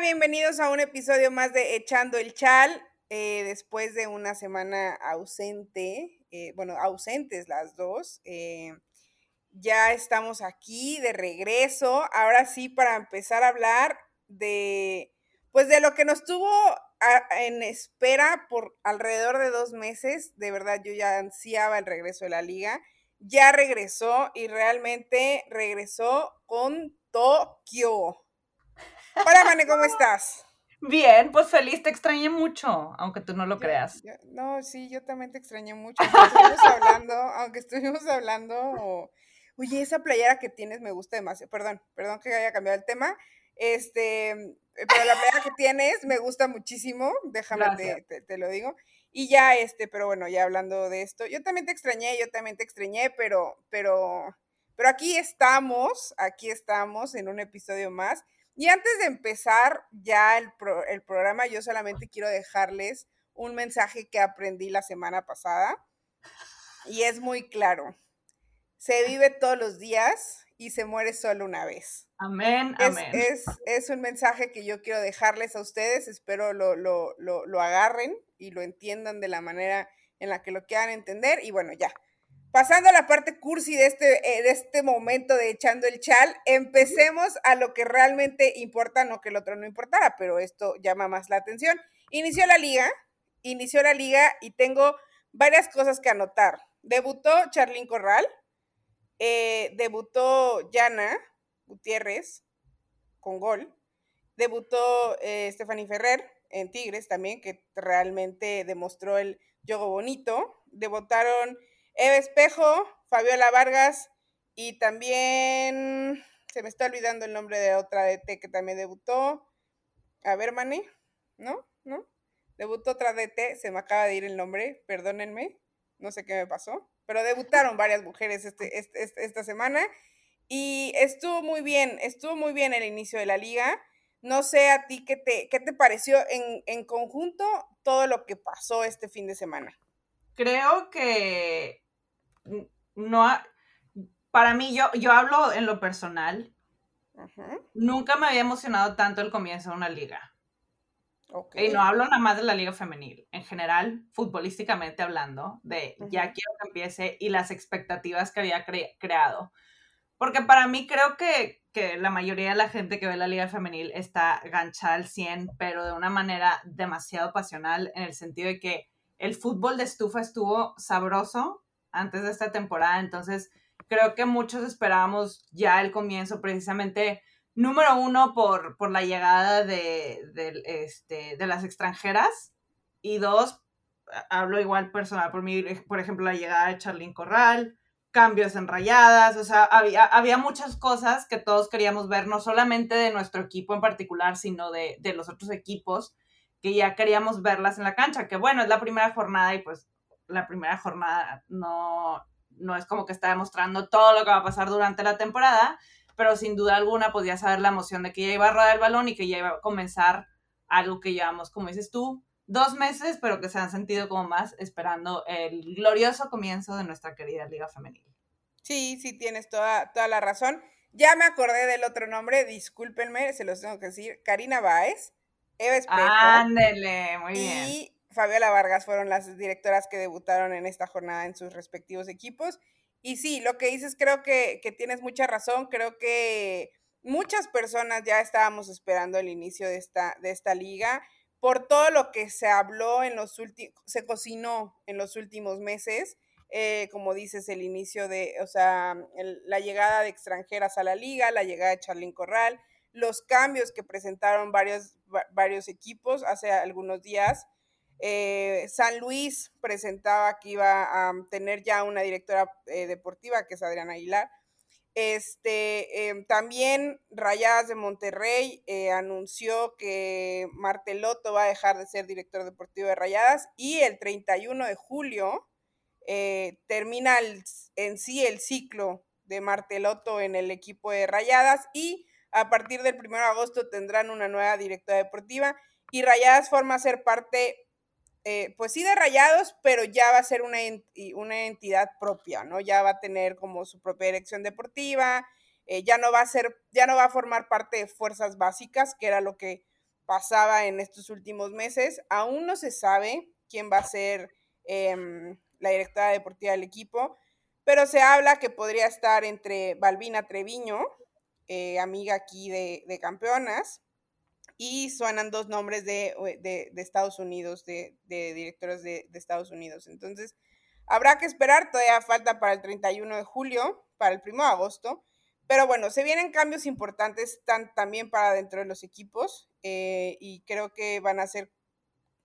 Bienvenidos a un episodio más de Echando el Chal. Eh, después de una semana ausente, eh, bueno, ausentes las dos, eh, ya estamos aquí de regreso. Ahora sí, para empezar a hablar de, pues de lo que nos tuvo en espera por alrededor de dos meses. De verdad, yo ya ansiaba el regreso de la liga. Ya regresó y realmente regresó con Tokio. Hola, Mane, ¿cómo estás? Bien, pues feliz, te extrañé mucho, aunque tú no lo creas. no, sí, yo también te extrañé mucho. Aunque estuvimos hablando, aunque estuvimos hablando, oye, esa playera que tienes me gusta demasiado. Perdón, perdón que haya cambiado el tema. Este, pero la playera que tienes me gusta muchísimo, déjame te, te, lo digo. Y ya, este, pero bueno, ya hablando de esto, yo también te extrañé, yo también te extrañé, pero, pero, pero aquí estamos, aquí estamos en un episodio más. Y antes de empezar ya el, programa, yo solamente quiero dejarles un mensaje que aprendí la semana pasada y es muy claro. Se vive todos los días y se muere solo una vez. Amén, amén. Es, un mensaje que yo quiero dejarles a ustedes, espero lo, lo, lo agarren y lo entiendan de la manera en la que lo quieran entender y bueno, ya, pasando a la parte cursi de este, eh, de este momento de echando el chal, empecemos a lo que realmente importa, no que el otro no importara, pero esto llama más la atención. Inició la liga, inició la liga y tengo varias cosas que anotar. Debutó Charlín Corral, eh, debutó Yana Gutiérrez con gol, debutó eh, Stephanie Ferrer en Tigres también, que realmente demostró el juego bonito, debutaron Eva Espejo, Fabiola Vargas y también se me está olvidando el nombre de otra DT que también debutó. A ver, Mani, ¿no? ¿No? Debutó otra DT, se me acaba de ir el nombre, perdónenme, no sé qué me pasó, pero debutaron varias mujeres este, este, este, esta semana y estuvo muy bien, estuvo muy bien el inicio de la liga. No sé a ti qué te, qué te pareció en, en conjunto todo lo que pasó este fin de semana. Creo que no, para mí, yo, yo hablo en lo personal. Nunca me había emocionado tanto el comienzo de una liga. Y no hablo nada más de la liga femenil, en general, futbolísticamente hablando, de ya quiero que empiece y las expectativas que había creado. Porque para mí creo que, que, la mayoría de la gente que ve la liga femenil está ganchada al 100, pero de una manera demasiado pasional, en el sentido de que el fútbol de estufa estuvo sabroso, antes de esta temporada, entonces creo que muchos esperábamos ya el comienzo precisamente, número uno, por, por la llegada de, este, de las extranjeras. Y dos, hablo igual personal por mí, por ejemplo, la llegada de Charlene Corral, cambios en rayadas, o sea, había, había, muchas cosas que todos queríamos ver, no solamente de nuestro equipo en particular, sino de, de, los otros equipos, que ya queríamos verlas en la cancha, que bueno, es la primera jornada y pues la primera jornada no, no es como que está demostrando todo lo que va a pasar durante la temporada, pero sin duda alguna podía saber la emoción de que ya iba a rodar el balón y que ya iba a comenzar algo que llevamos, como dices tú, dos meses, pero que se han sentido como más esperando el glorioso comienzo de nuestra querida Liga Femenil. Sí, sí, tienes toda, toda la razón. Ya me acordé del otro nombre, discúlpenme, se los tengo que decir, Karina Báez, Eva Espejo. Ándele, muy bien. Fabiola Vargas fueron las directoras que debutaron en esta jornada en sus respectivos equipos. Y sí, lo que dices creo que, tienes mucha razón, creo que muchas personas ya estábamos esperando el inicio de esta, de esta liga por todo lo que se habló en los últimos, se cocinó en los últimos meses, eh, como dices, el inicio de, o sea, la llegada de extranjeras a la liga, la llegada de Charlín Corral, los cambios que presentaron varios, varios equipos hace algunos días, eh, San Luis presentaba que iba a tener ya una directora eh, deportiva, que es Adriana Aguilar. Este, em, también Rayadas de Monterrey eh, anunció que Marteloto va a dejar de ser director deportivo de Rayadas y el 31 de julio termina en sí el ciclo de Marteloto en el equipo de Rayadas y a partir del 1 de agosto tendrán una nueva directora deportiva y Rayadas forma a ser parte eh, pues sí de rayados, pero ya va a ser una, una, entidad propia, ¿no? Ya va a tener como su propia dirección deportiva, eh, ya no va a ser, ya no va a formar parte de fuerzas básicas, que era lo que pasaba en estos últimos meses. Aún no se sabe quién va a ser em, la directora deportiva del equipo, pero se habla que podría estar entre Balbina Treviño, eh, amiga aquí de, campeonas, y suenan dos nombres de, Estados Unidos, de, directores de, Estados Unidos. Entonces, habrá que esperar, todavía falta para el 31 de julio, para el 1 de agosto, pero bueno, se vienen cambios importantes también para dentro de los equipos eh, y creo que van a ser,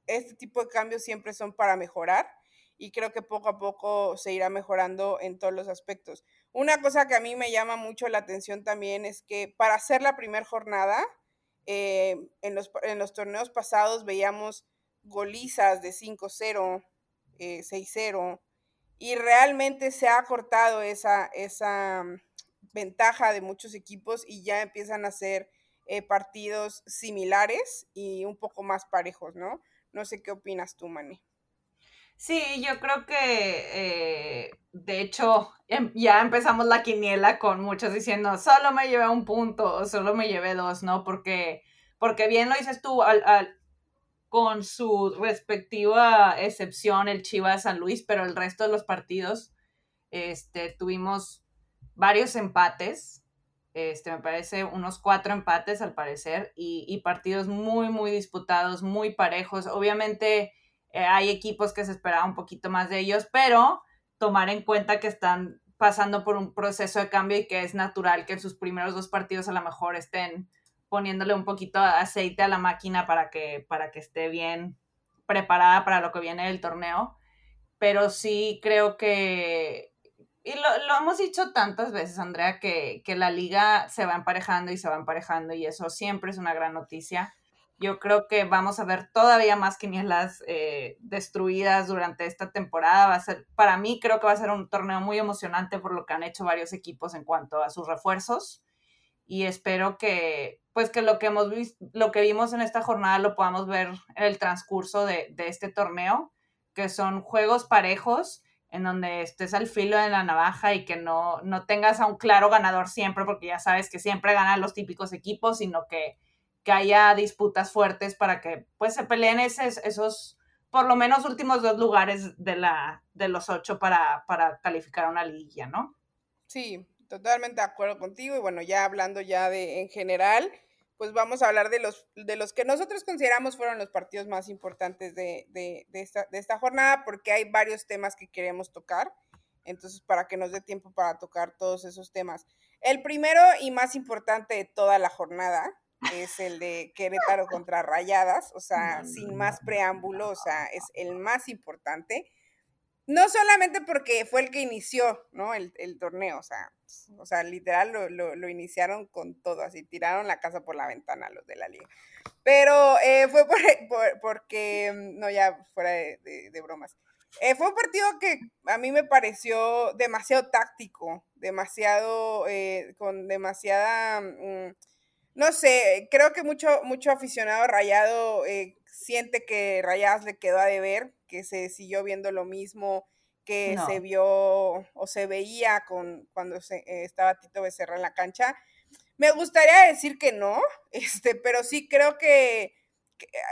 este tipo de cambios siempre son para mejorar y creo que poco a poco se irá mejorando en todos los aspectos. Una cosa que a mí me llama mucho la atención también es que para hacer la primera jornada, eh, en, los, en, los, torneos pasados veíamos golizas de 5-0, 6-0, eh, y realmente se ha cortado esa, esa mm, ventaja de muchos equipos y ya empiezan a ser eh, partidos similares y un poco más parejos, ¿no? No sé qué opinas tú, Mani. Sí, yo creo que eh, de hecho em, ya empezamos la quiniela con muchos diciendo solo me llevé un punto solo me llevé dos, ¿no? Porque, porque bien lo dices tú, al, con su respectiva excepción el Chivas San Luis, pero el resto de los partidos este, tuvimos varios empates. Este, me parece unos cuatro empates al parecer y, y partidos muy, muy disputados, muy parejos. Obviamente eh, hay equipos que se esperaba un poquito más de ellos, pero tomar en cuenta que están pasando por un proceso de cambio y que es natural que en sus primeros dos partidos a lo mejor estén poniéndole un poquito de aceite a la máquina para que, para que esté bien preparada para lo que viene del torneo. Pero sí creo que, y lo, lo hemos dicho tantas veces, Andrea, que, que la liga se va emparejando y se va emparejando y eso siempre es una gran noticia. Yo creo que vamos a ver todavía más quinielas eh, destruidas durante esta temporada. Va a ser, para mí, creo que va a ser un torneo muy emocionante por lo que han hecho varios equipos en cuanto a sus refuerzos. Y espero que, pues, que lo que hemos visto, lo que vimos en esta jornada lo podamos ver en el transcurso de, de este torneo, que son juegos parejos en donde estés al filo de la navaja y que no, no tengas a un claro ganador siempre, porque ya sabes que siempre ganan los típicos equipos, sino que que haya disputas fuertes para que pues se peleen esos, esos por lo menos últimos dos lugares de, la, de los ocho para, para calificar una liguilla, ¿no? Sí, totalmente de acuerdo contigo y bueno, ya hablando ya de en general, pues vamos a hablar de los, de los que nosotros consideramos fueron los partidos más importantes de, de, esta, de esta jornada, porque hay varios temas que queremos tocar. Entonces, para que nos dé tiempo para tocar todos esos temas. El primero y más importante de toda la jornada es el de Querétaro contra Rayadas, o sea, sin más preámbulo, o sea, es el más importante. No solamente porque fue el que inició, ¿no? El, torneo, o sea, o sea literal lo, iniciaron con todo, así tiraron la casa por la ventana los de la liga. Pero eh, fue porque, no, ya fuera de, bromas. Eh, fue un partido que a mí me pareció demasiado táctico, demasiado, eh, con demasiada... Mm, no sé, creo que mucho, mucho aficionado rayado eh, siente que Rayadas le quedó a deber, que se siguió viendo lo mismo que se vio o se veía con cuando se, eh, estaba Tito Becerra en la cancha. Me gustaría decir que no, este, pero sí creo que,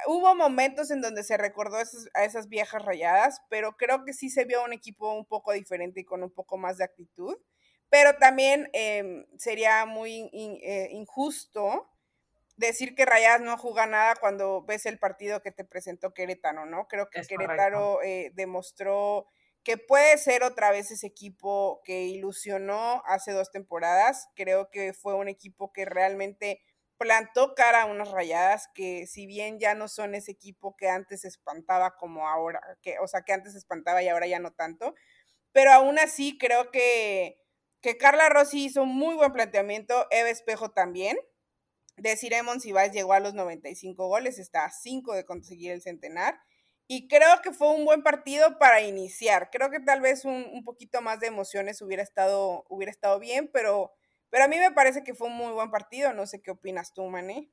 hubo momentos en donde se recordó a esas viejas rayadas, pero creo que sí se vio un equipo un poco diferente y con un poco más de actitud pero también em, sería muy eh, injusto decir que Rayas no juega nada cuando ves el partido que te presentó Querétaro, ¿no? Creo que Querétaro eh, demostró que puede ser otra vez ese equipo que ilusionó hace dos temporadas. Creo que fue un equipo que realmente plantó cara a unas rayadas que si bien ya no son ese equipo que antes espantaba como ahora, que, o sea, que antes espantaba y ahora ya no tanto, pero aún así creo que que Carla Rossi hizo un muy buen planteamiento, Eva Espejo también. Si Ibáez llegó a los 95 goles, está a 5 de conseguir el centenar. Y creo que fue un buen partido para iniciar. Creo que tal vez un, poquito más de emociones hubiera estado, hubiera estado bien, pero, pero a mí me parece que fue un muy buen partido. No sé qué opinas tú, Mané.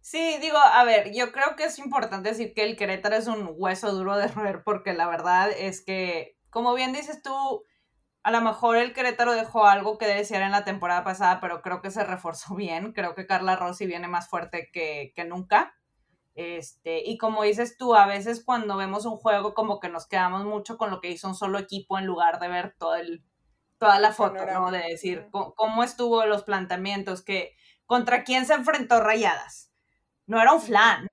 Sí, digo, a ver, yo creo que es importante decir que el Querétaro es un hueso duro de roer, porque la verdad es que, como bien dices tú, a lo mejor el Querétaro dejó algo que desear en la temporada pasada, pero creo que se reforzó bien. Creo que Carla Rossi viene más fuerte que, nunca. Este, y como dices tú, a veces cuando vemos un juego como que nos quedamos mucho con lo que hizo un solo equipo en lugar de ver todo el, toda la foto, ¿no? De decir cómo estuvo los planteamientos, que contra quién se enfrentó Rayadas. No era un flan,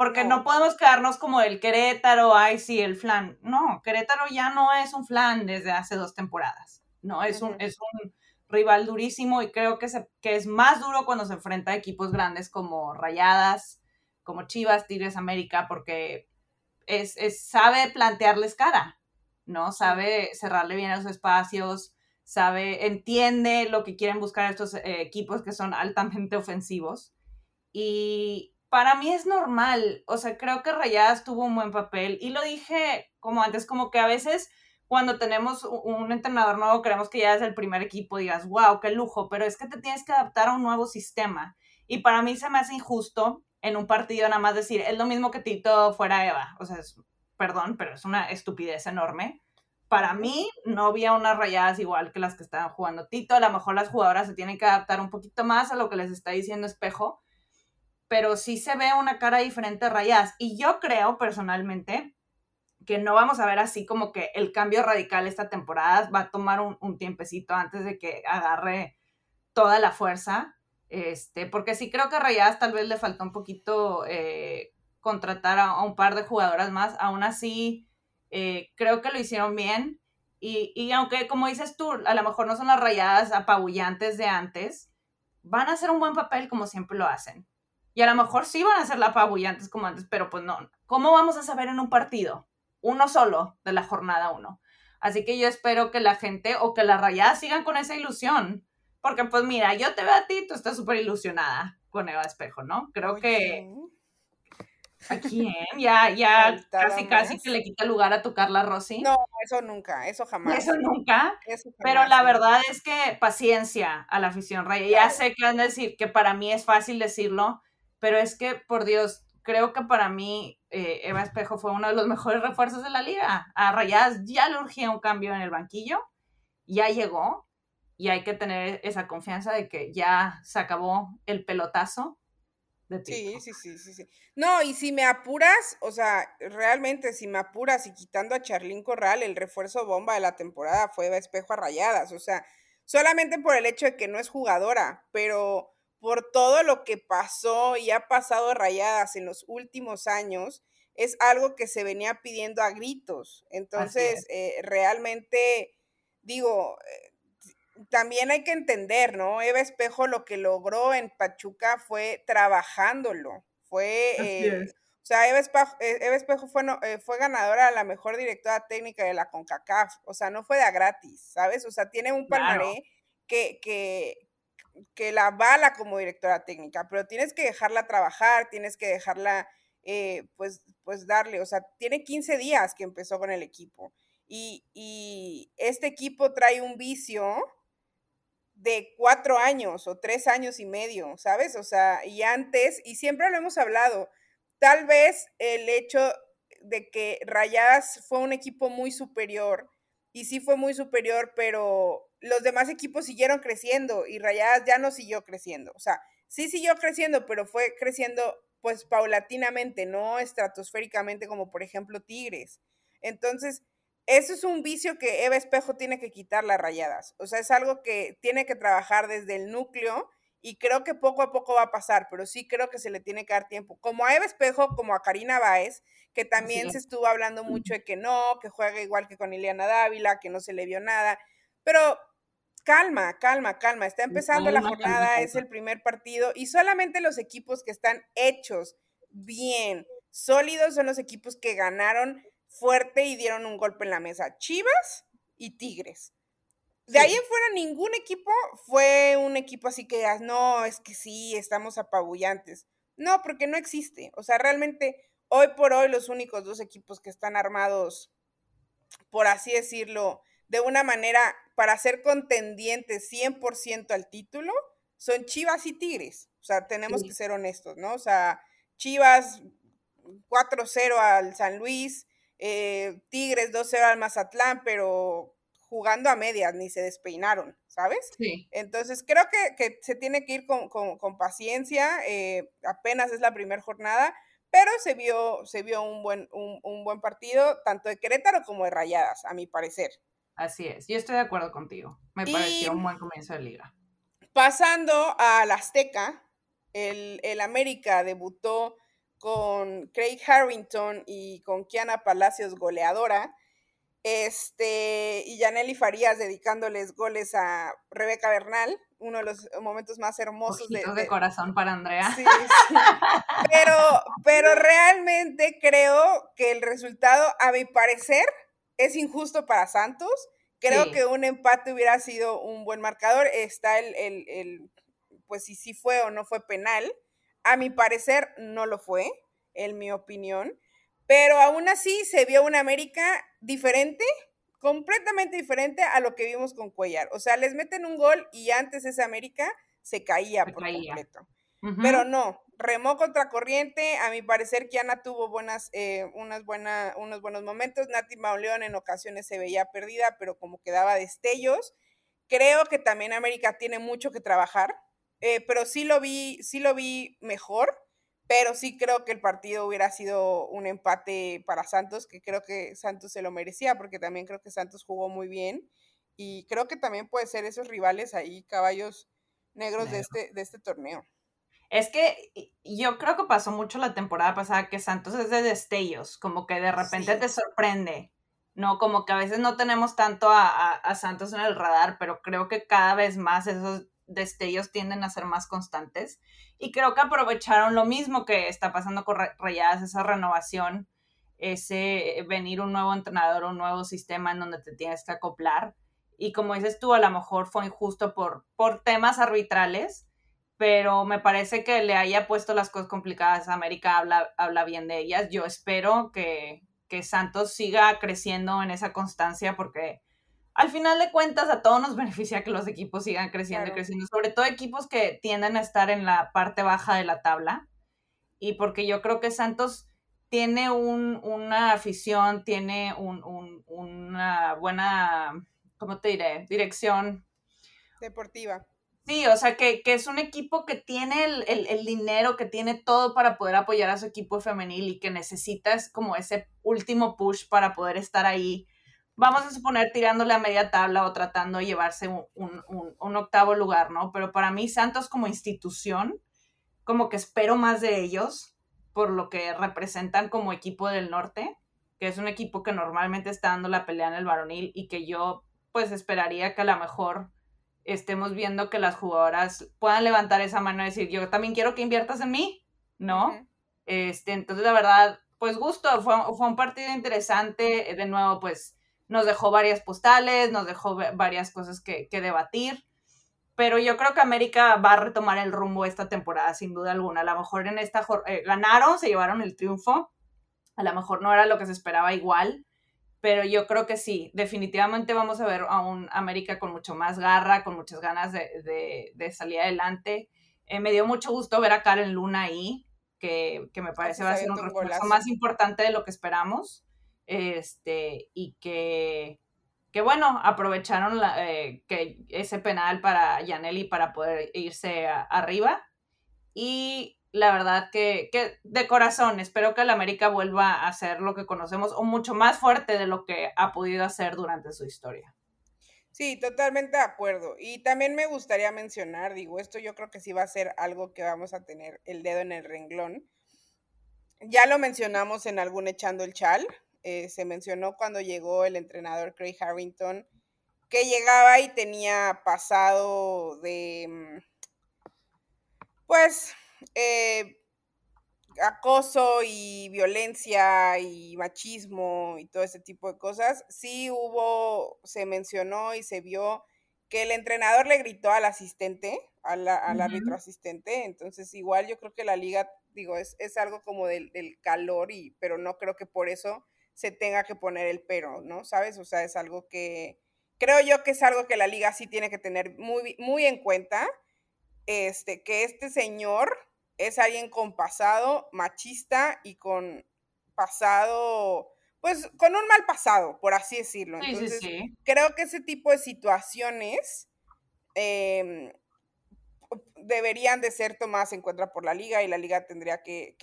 porque no. podemos quedarnos como el Querétaro, ay sí, el flan. No, Querétaro ya no es un flan desde hace dos temporadas. No, es un, es un rival durísimo y creo que, se, que es más duro cuando se enfrenta a equipos grandes como Rayadas, como Chivas, Tigres América, porque es, sabe plantearles cara, ¿no? Sabe cerrarle bien los espacios, sabe, entiende lo que quieren buscar estos eh, equipos que son altamente ofensivos. Y para mí es normal, o sea, creo que Rayadas tuvo un buen papel y lo dije como antes, como que a veces cuando tenemos un entrenador nuevo, queremos que ya es el primer equipo, digas, wow, qué lujo, pero es que te tienes que adaptar a un nuevo sistema. Y para mí se me hace injusto en un partido nada más decir, es lo mismo que Tito fuera Eva. O sea, perdón, pero es una estupidez enorme. Para mí no había unas rayadas igual que las que estaban jugando Tito. A lo mejor las jugadoras se tienen que adaptar un poquito más a lo que les está diciendo Espejo, pero sí se ve una cara diferente de rayadas. Y yo creo personalmente que no vamos a ver así como que el cambio radical esta temporada va a tomar un, tiempecito antes de que agarre toda la fuerza, este, porque sí creo que a Rayadas tal vez le faltó un poquito eh, contratar a, un par de jugadoras más, aún así eh, creo que lo hicieron bien y, y, aunque como dices tú, a lo mejor no son las Rayadas apabullantes de antes, van a hacer un buen papel como siempre lo hacen. Y a lo mejor sí van a ser la apabullantes como antes, pero pues no. ¿Cómo vamos a saber en un partido? uno solo de la jornada uno. Así que yo espero que la gente o que las rayadas sigan con esa ilusión. Porque pues mira, yo te veo a ti, tú estás súper ilusionada con Eva Espejo, ¿no? Creo que... ¿A quién? Ya, ya casi, casi que le quita lugar a tu Carla Rossi. No, eso nunca, eso jamás. Eso nunca. pero la verdad es que paciencia a la afición raya. Ya sé que van a decir que para mí es fácil decirlo, pero es que, por Dios, creo que para mí eh, Eva Espejo fue uno de los mejores refuerzos de la liga. A Rayadas ya le urgía un cambio en el banquillo, ya llegó y hay que tener esa confianza de que ya se acabó el pelotazo. De sí, sí, sí, sí, sí. No, y si me apuras, o sea, realmente si me apuras y quitando a Charlín Corral, el refuerzo bomba de la temporada fue Eva Espejo a Rayadas, o sea, solamente por el hecho de que no es jugadora, pero por todo lo que pasó y ha pasado rayadas en los últimos años, es algo que se venía pidiendo a gritos. Entonces, eh, realmente, digo, eh, también hay que entender, ¿no? Eva Espejo lo que logró en Pachuca fue trabajándolo, fue... Eh, o sea, Eva Espejo, fue, fue ganadora de la mejor directora técnica de la CONCACAF. O sea, no fue de a gratis, ¿sabes? O sea, tiene un palmaré que, que, que la bala como directora técnica, pero tienes que dejarla trabajar, tienes que dejarla, eh, pues, pues darle, o sea, tiene 15 días que empezó con el equipo y, y este equipo trae un vicio de cuatro años o tres años y medio, ¿sabes? O sea, y antes, y siempre lo hemos hablado, tal vez el hecho de que Rayadas fue un equipo muy superior, y sí fue muy superior, pero los demás equipos siguieron creciendo y Rayadas ya no siguió creciendo. O sea, sí siguió creciendo, pero fue creciendo pues paulatinamente, no estratosféricamente como por ejemplo Tigres. Entonces, eso es un vicio que Eva Espejo tiene que quitar las rayadas. O sea, es algo que tiene que trabajar desde el núcleo y creo que poco a poco va a pasar, pero sí creo que se le tiene que dar tiempo. Como a Eva Espejo, como a Karina Báez, que también se estuvo hablando mucho de que no, que juega igual que con Ileana Dávila, que no se le vio nada. Pero calma, calma, calma. Está empezando la jornada, es el primer partido y solamente los equipos que están hechos bien, sólidos, son los equipos que ganaron fuerte y dieron un golpe en la mesa. Chivas y Tigres. De ahí en fuera ningún equipo fue un equipo así que no, es que sí, estamos apabullantes. No, porque no existe. O sea, realmente hoy por hoy los únicos dos equipos que están armados, por así decirlo, de una manera para ser contendientes 100% al título, son Chivas y Tigres. O sea, tenemos que ser honestos, ¿no? O sea, Chivas 4-0 al San Luis, eh, Tigres 2-0 al Mazatlán, pero jugando a medias, ni se despeinaron, ¿sabes? Sí. Entonces, creo que, se tiene que ir con, paciencia, eh, apenas es la primera jornada, pero se vio, se vio un, buen, un, buen partido, tanto de Querétaro como de Rayadas, a mi parecer. Así es, yo estoy de acuerdo contigo. Me pareció un buen comienzo de liga. Pasando al Azteca, el, el América debutó con Craig Harrington y con Kiana Palacios goleadora. Este, y Yaneli Farías dedicándoles goles a Rebeca Bernal, uno de los momentos más hermosos de, de, corazón para Andrea. Sí, Pero, pero realmente creo que el resultado, a mi parecer, es injusto para Santos. Creo que un empate hubiera sido un buen marcador. Está el, el, el, pues si sí fue o no fue penal. A mi parecer no lo fue, en mi opinión. Pero aún así se vio una América diferente, completamente diferente a lo que vimos con Cuellar. O sea, les meten un gol y antes esa América se caía por completo. Pero no, remó contra corriente. A mi parecer, Kiana tuvo buenas, eh, unas buena, unos buenos momentos. Nati Mauleón en ocasiones se veía perdida, pero como que daba destellos. Creo que también América tiene mucho que trabajar, eh, pero sí lo vi, sí lo vi mejor pero sí creo que el partido hubiera sido un empate para Santos, que creo que Santos se lo merecía, porque también creo que Santos jugó muy bien y creo que también puede ser esos rivales ahí, caballos negros de este, de este torneo. Es que yo creo que pasó mucho la temporada pasada que Santos es de destellos, como que de repente te sorprende, ¿no? Como que a veces no tenemos tanto a, a, Santos en el radar, pero creo que cada vez más esos destellos tienden a ser más constantes. Y creo que aprovecharon lo mismo que está pasando con Rayadas, esa renovación, ese venir un nuevo entrenador, un nuevo sistema en donde te tienes que acoplar. Y como dices tú, a lo mejor fue injusto por, por temas arbitrales, pero me parece que le haya puesto las cosas complicadas. América habla, habla bien de ellas. Yo espero que, que Santos siga creciendo en esa constancia porque al final de cuentas a todos nos beneficia que los equipos sigan creciendo y creciendo, sobre todo equipos que tienden a estar en la parte baja de la tabla. Y porque yo creo que Santos tiene una afición, tiene una buena, ¿cómo te diré? Dirección. Deportiva. Sí, o sea, que, es un equipo que tiene el, el, dinero, que tiene todo para poder apoyar a su equipo femenil y que necesitas como ese último push para poder estar ahí vamos a suponer tirándole a media tabla o tratando de llevarse un, octavo lugar, ¿no? Pero para mí Santos como institución, como que espero más de ellos por lo que representan como equipo del norte, que es un equipo que normalmente está dando la pelea en el varonil y que yo pues esperaría que a lo mejor estemos viendo que las jugadoras puedan levantar esa mano y decir, yo también quiero que inviertas en mí, ¿no? este, entonces, la verdad, pues gusto, fue, fue un partido interesante, de nuevo, pues nos dejó varias postales, nos dejó varias cosas que, debatir, pero yo creo que América va a retomar el rumbo esta temporada, sin duda alguna. A lo mejor en esta eh, ganaron, se llevaron el triunfo, a lo mejor no era lo que se esperaba igual, pero yo creo que sí, definitivamente vamos a ver a un América con mucho más garra, con muchas ganas de, salir adelante. Eh, me dio mucho gusto ver a Karen Luna ahí, que, me parece va a ser un refuerzo más importante de lo que esperamos este, y que, que bueno, aprovecharon eh, que ese penal para Yaneli para poder irse arriba. Y la verdad que, que, de corazón, espero que el América vuelva a hacer lo que conocemos o mucho más fuerte de lo que ha podido hacer durante su historia. Sí, totalmente de acuerdo. Y también me gustaría mencionar, digo, esto yo creo que sí va a ser algo que vamos a tener el dedo en el renglón. Ya lo mencionamos en algún echando el chal, eh, se mencionó cuando llegó el entrenador Craig Harrington, que llegaba y tenía pasado de, mm, pues, eh, acoso y violencia y machismo y todo ese tipo de cosas. Sí hubo, se mencionó y se vio que el entrenador le gritó al asistente, al árbitro asistente, entonces igual yo creo que la liga, digo, es, es algo como del, del, calor, y, pero no creo que por eso se tenga que poner el pero, ¿no? ¿Sabes? O sea, es algo que creo yo que es algo que la liga sí tiene que tener muy, muy en cuenta, este, que este señor es alguien con pasado machista y con pasado, pues con un mal pasado, por así decirlo. Entonces, creo que ese tipo de situaciones em, deberían de ser tomadas en cuenta por la liga y la liga tendría que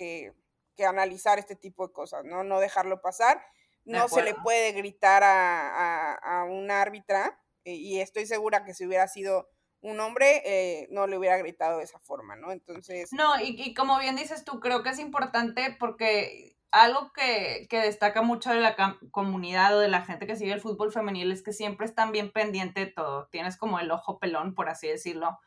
que analizar este tipo de cosas, ¿no? No dejarlo pasar. No se le puede gritar a, a, un árbitra eh, y estoy segura que si hubiera sido un hombre, eh, no le hubiera gritado de esa forma, ¿no? Entonces... No, y, y, como bien dices tú, creo que es importante porque algo que, que destaca mucho de la comunidad o de la gente que sigue el fútbol femenil es que siempre están bien pendiente de todo. Tienes como el ojo pelón, por así decirlo,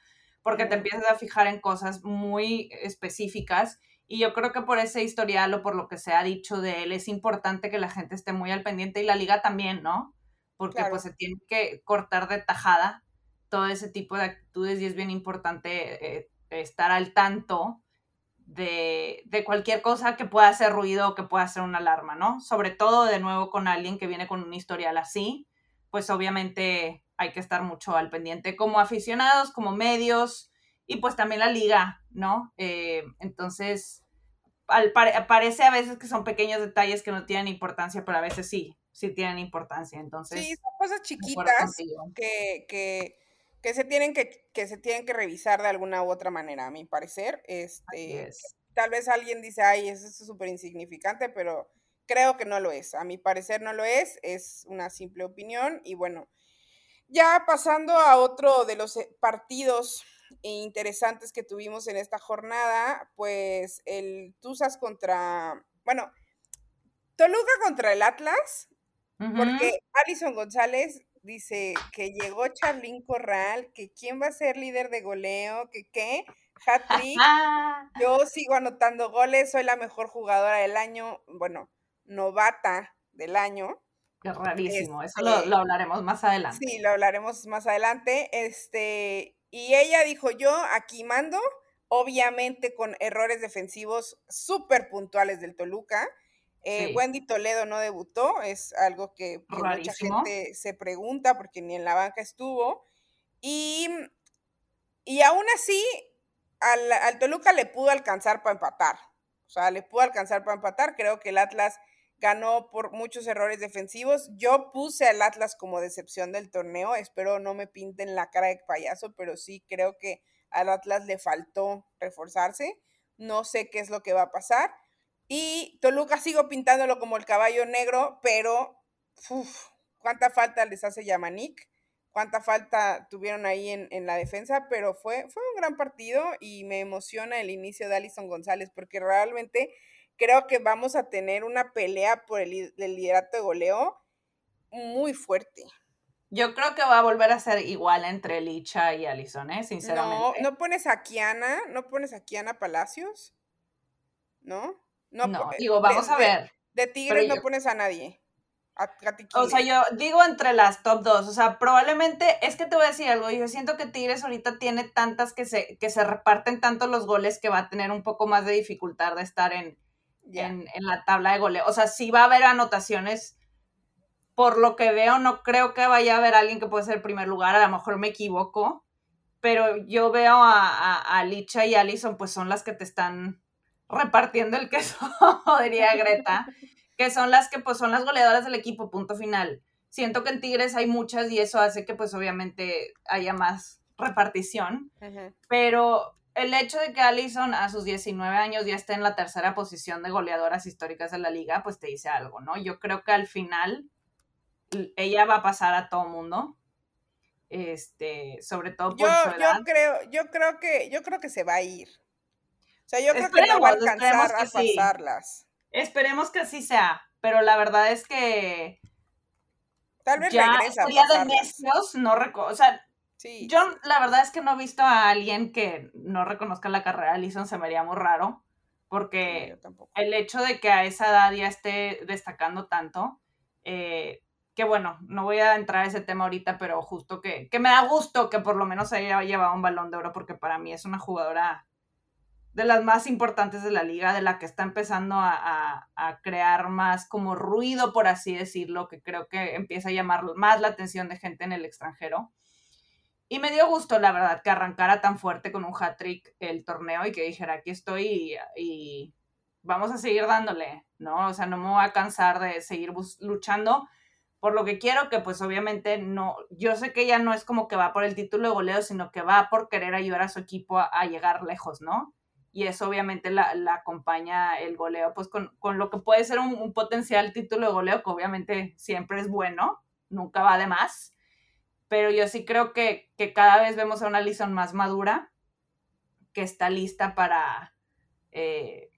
porque te empiezas a fijar en cosas muy específicas. Y yo creo que por ese historial o por lo que se ha dicho de él, es importante que la gente esté muy al pendiente y la liga también, ¿no? Porque pues se tiene que cortar de tajada todo ese tipo de actitudes y es bien importante eh, estar al tanto de, de, cualquier cosa que pueda hacer ruido o que pueda hacer una alarma, ¿no? Sobre todo, de nuevo, con alguien que viene con un historial así, pues obviamente hay que estar mucho al pendiente como aficionados, como medios y pues también la liga, ¿no? Eh, entonces, al parece a veces que son pequeños detalles que no tienen importancia, pero a veces sí, sí tienen importancia. Entonces, sí, son cosas chiquitas que, que que se tienen que, que se tienen que revisar de alguna u otra manera, a mi parecer. Este, tal vez alguien dice, ay, eso es súper insignificante, pero creo que no lo es. A mi parecer no lo es, es una simple opinión. Y bueno, ya pasando a otro de los eh, partidos interesantes que tuvimos en esta jornada, pues el Tuzas contra, bueno, Toluca contra el Atlas, porque Alison González dice que llegó Charlín Corral, que quién va a ser líder de goleo, que qué, hat Yo sigo anotando goles, soy la mejor jugadora del año, bueno, novata del año. Qué rarísimo, eso lo, lo, hablaremos más adelante. Sí, lo hablaremos más adelante. Este, y ella dijo, yo aquí mando, obviamente con errores defensivos súper puntuales del Toluca. Eh, Wendy Toledo no debutó, es algo que, mucha gente se pregunta porque ni en la banca estuvo. Y, y aún así, al, Toluca le pudo alcanzar para empatar. O sea, le pudo alcanzar para empatar. Creo que el Atlas ganó por muchos errores defensivos. Yo puse al Atlas como decepción del torneo. Espero no me pinten la cara de payaso, pero sí creo que al Atlas le faltó reforzarse. No sé qué es lo que va a pasar. Y Toluca sigo pintándolo como el caballo negro, pero cuánta falta les hace Yamanik, cuánta falta tuvieron ahí en, la defensa, pero fue, fue un gran partido y me emociona el inicio de Alison González porque realmente creo que vamos a tener una pelea por el, liderato de goleo muy fuerte. Yo creo que va a volver a ser igual entre Licha y Alison, ¿eh? Sinceramente. No, no pones a Kiana, no pones a Kiana Palacios, ¿no? No, digo, vamos a ver. De, Tigres no pones a nadie. o sea, yo digo entre las top dos, o sea, probablemente, es que te voy a decir algo, yo siento que Tigres ahorita tiene tantas que se, que se reparten tanto los goles que va a tener un poco más de dificultad de estar en, en, en, la tabla de goleo. O sea, sí va a haber anotaciones, por lo que veo, no creo que vaya a haber alguien que pueda ser el primer lugar, a lo mejor me equivoco, pero yo veo a, a, a Licha y Allison, pues son las que te están repartiendo el queso, diría Greta, que son las que pues son las goleadoras del equipo, punto final. Siento que en Tigres hay muchas y eso hace que pues obviamente haya más repartición, pero el hecho de que Allison a sus 19 años ya esté en la tercera posición de goleadoras históricas de la liga, pues te dice algo, ¿no? Yo creo que al final ella va a pasar a todo mundo. Este, sobre todo por yo, Yo creo, yo creo que, yo creo que se va a ir sea, yo creo que no va a alcanzar a pasarlas. Esperemos que así sea, pero la verdad es que tal vez ya regresa de necios no o sea, yo la verdad es que no he visto a alguien que no reconozca la carrera de Alison, se me haría muy raro, porque el hecho de que a esa edad ya esté destacando tanto, eh, que bueno, no voy a entrar a ese tema ahorita, pero justo que, que me da gusto que por lo menos haya llevado un balón de oro, porque para mí es una jugadora de las más importantes de la liga, de la que está empezando a, crear más como ruido, por así decirlo, que creo que empieza a llamar más la atención de gente en el extranjero. Y me dio gusto, la verdad, que arrancara tan fuerte con un hat-trick el torneo y que dijera, aquí estoy y, vamos a seguir dándole, ¿no? O sea, no me voy a cansar de seguir luchando por lo que quiero, que pues obviamente no, yo sé que ella no es como que va por el título de goleo, sino que va por querer ayudar a su equipo a llegar lejos, ¿no? Y eso obviamente la, acompaña el goleo, pues con, lo que puede ser un, potencial título de goleo, que obviamente siempre es bueno, nunca va de más, pero yo sí creo que, cada vez vemos a una Alison más madura, que está lista para, eh,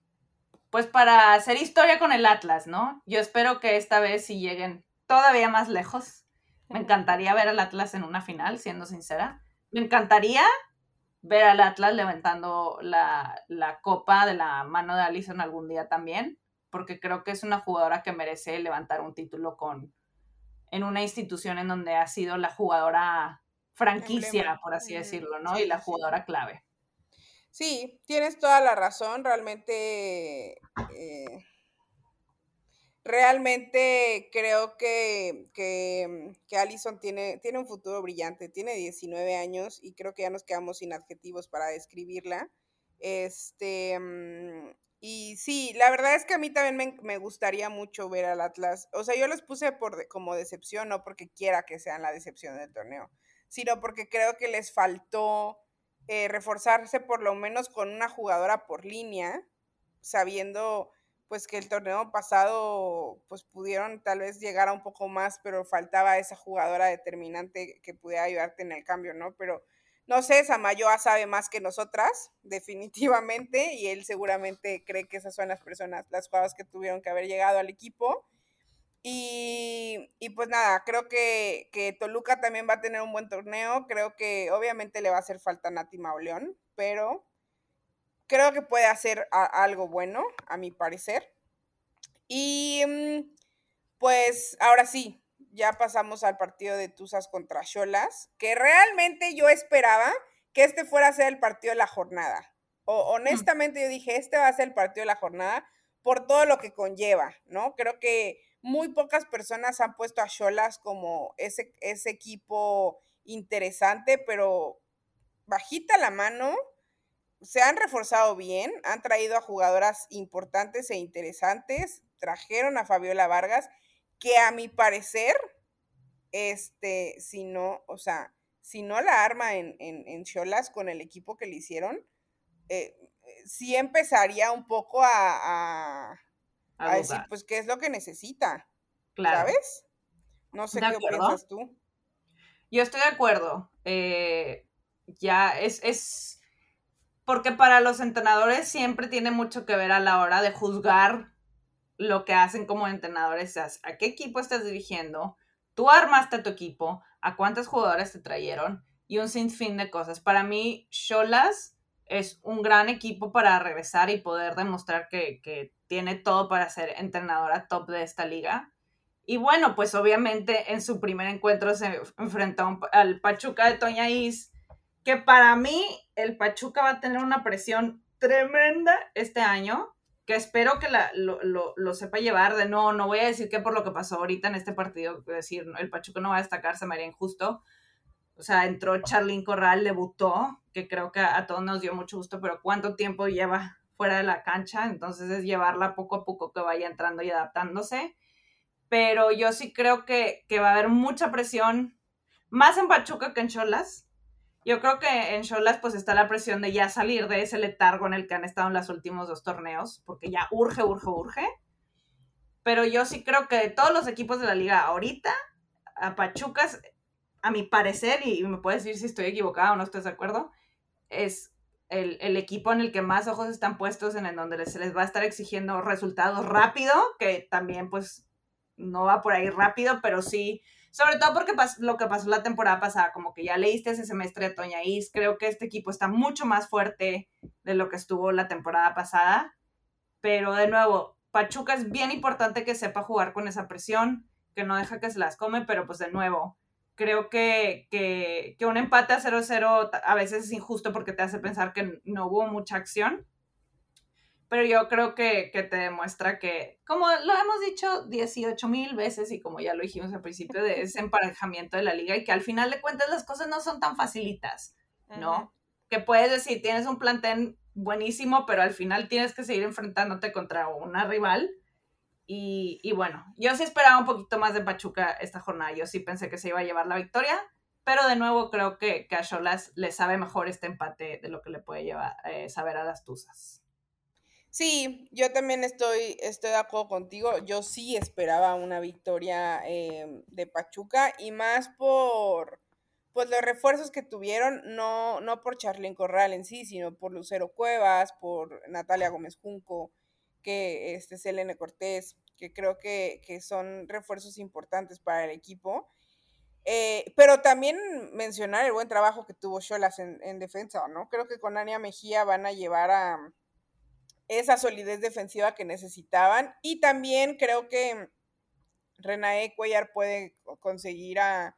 pues para hacer historia con el Atlas, ¿no? Yo espero que esta vez sí lleguen todavía más lejos. Me encantaría ver al Atlas en una final, siendo sincera. Me encantaría ver al Atlas levantando la, copa de la mano de Allison algún día también, porque creo que es una jugadora que merece levantar un título con en una institución en donde ha sido la jugadora franquicia, por así decirlo, ¿no? y la jugadora clave. Sí, tienes toda la razón, realmente eh, realmente creo que, que, que, Allison tiene, tiene un futuro brillante, tiene 19 años y creo que ya nos quedamos sin adjetivos para describirla. Este, mm, y sí, la verdad es que a mí también me, gustaría mucho ver al Atlas. O sea, yo los puse por como decepción, no porque quiera que sean la decepción del torneo, sino porque creo que les faltó eh, reforzarse por lo menos con una jugadora por línea, sabiendo pues que el torneo pasado pues pudieron tal vez llegar a un poco más, pero faltaba esa jugadora determinante que pudiera ayudarte en el cambio, ¿no? Pero no sé, Samayoa sabe más que nosotras, definitivamente, y él seguramente cree que esas son las personas, las jugadoras que tuvieron que haber llegado al equipo. Y, pues nada, creo que, que, Toluca también va a tener un buen torneo. Creo que obviamente le va a hacer falta Nati Mauleón, pero creo que puede hacer algo bueno, a mi parecer. Y mm, pues ahora sí, ya pasamos al partido de Tuzas contra Cholas, que realmente yo esperaba que este fuera a ser el partido de la jornada. O, honestamente yo dije, este va a ser el partido de la jornada por todo lo que conlleva, ¿no? Creo que muy pocas personas han puesto a Cholas como ese, ese equipo interesante, pero bajita la mano, se han reforzado bien, han traído a jugadoras importantes e interesantes, trajeron a Fabiola Vargas, que a mi parecer, este, si no, o sea, si no la arma en, en, Cholas con el equipo que le hicieron, eh, sí empezaría un poco a, a, decir, pues, qué es lo que necesita, ¿sabes? No sé qué piensas tú. Yo estoy de acuerdo. Eh, ya es, es porque para los entrenadores siempre tiene mucho que ver a la hora de juzgar lo que hacen como entrenadores, a qué equipo estás dirigiendo, tú armaste tu equipo, a cuántos jugadores te trajeron y un sinfín de cosas. Para mí, Cholas es un gran equipo para regresar y poder demostrar que, tiene todo para ser entrenadora top de esta liga. Y bueno, pues obviamente en su primer encuentro se enfrentó al Pachuca de Toña Is, que para mí el Pachuca va a tener una presión tremenda este año, que espero que lo, sepa llevar. De no, no voy a decir que por lo que pasó ahorita en este partido, decir, el Pachuca no va a destacarse, me haría injusto. O sea, entró Charlín Corral, debutó, que creo que a, todos nos dio mucho gusto, pero ¿cuánto tiempo lleva fuera de la cancha? Entonces es llevarla poco a poco que vaya entrando y adaptándose. Pero yo sí creo que, que va a haber mucha presión, más en Pachuca que en Cholas yo creo que en Cholas pues está la presión de ya salir de ese letargo en el que han estado en los últimos dos torneos, porque ya urge, urge, urge. Pero yo sí creo que de todos los equipos de la liga ahorita, a Pachucas, a mi parecer, y me puedes decir si estoy equivocada o no estás de acuerdo, es el, el, equipo en el que más ojos están puestos, en el donde se les va a estar exigiendo resultados rápido, que también pues no va por ahí rápido, pero sí sobre todo porque lo que pasó la temporada pasada, como que ya leíste ese semestre de Toña Is, creo que este equipo está mucho más fuerte de lo que estuvo la temporada pasada. Pero de nuevo, Pachuca es bien importante que sepa jugar con esa presión, que no deja que se las come, pero pues de nuevo, creo que, que, que un empate a 0-0 a veces es injusto porque te hace pensar que no hubo mucha acción pero yo creo que, te demuestra que, como lo hemos dicho 18 mil veces y como ya lo dijimos al principio, de ese emparejamiento de la liga y que al final de cuentas las cosas no son tan facilitas, ¿no? Que puedes decir, tienes un plantel buenísimo, pero al final tienes que seguir enfrentándote contra una rival. Y, y, bueno, yo sí esperaba un poquito más de Pachuca esta jornada. Yo sí pensé que se iba a llevar la victoria, pero de nuevo creo que, que a Cholas le sabe mejor este empate de lo que le puede llevar, eh, saber a las Tuzas. Sí, yo también estoy, estoy de acuerdo contigo. Yo sí esperaba una victoria em, de Pachuca y más por pues los refuerzos que tuvieron, no, no por Charlene Corral en sí, sino por Lucero Cuevas, por Natalia Gómez Junco, que este Selene Cortés, que creo que, que son refuerzos importantes para el equipo. Eh, pero también mencionar el buen trabajo que tuvo Cholas en, defensa, ¿no? Creo que con Ania Mejía van a llevar a esa solidez defensiva que necesitaban. Y también creo que Renae Cuellar puede conseguir a,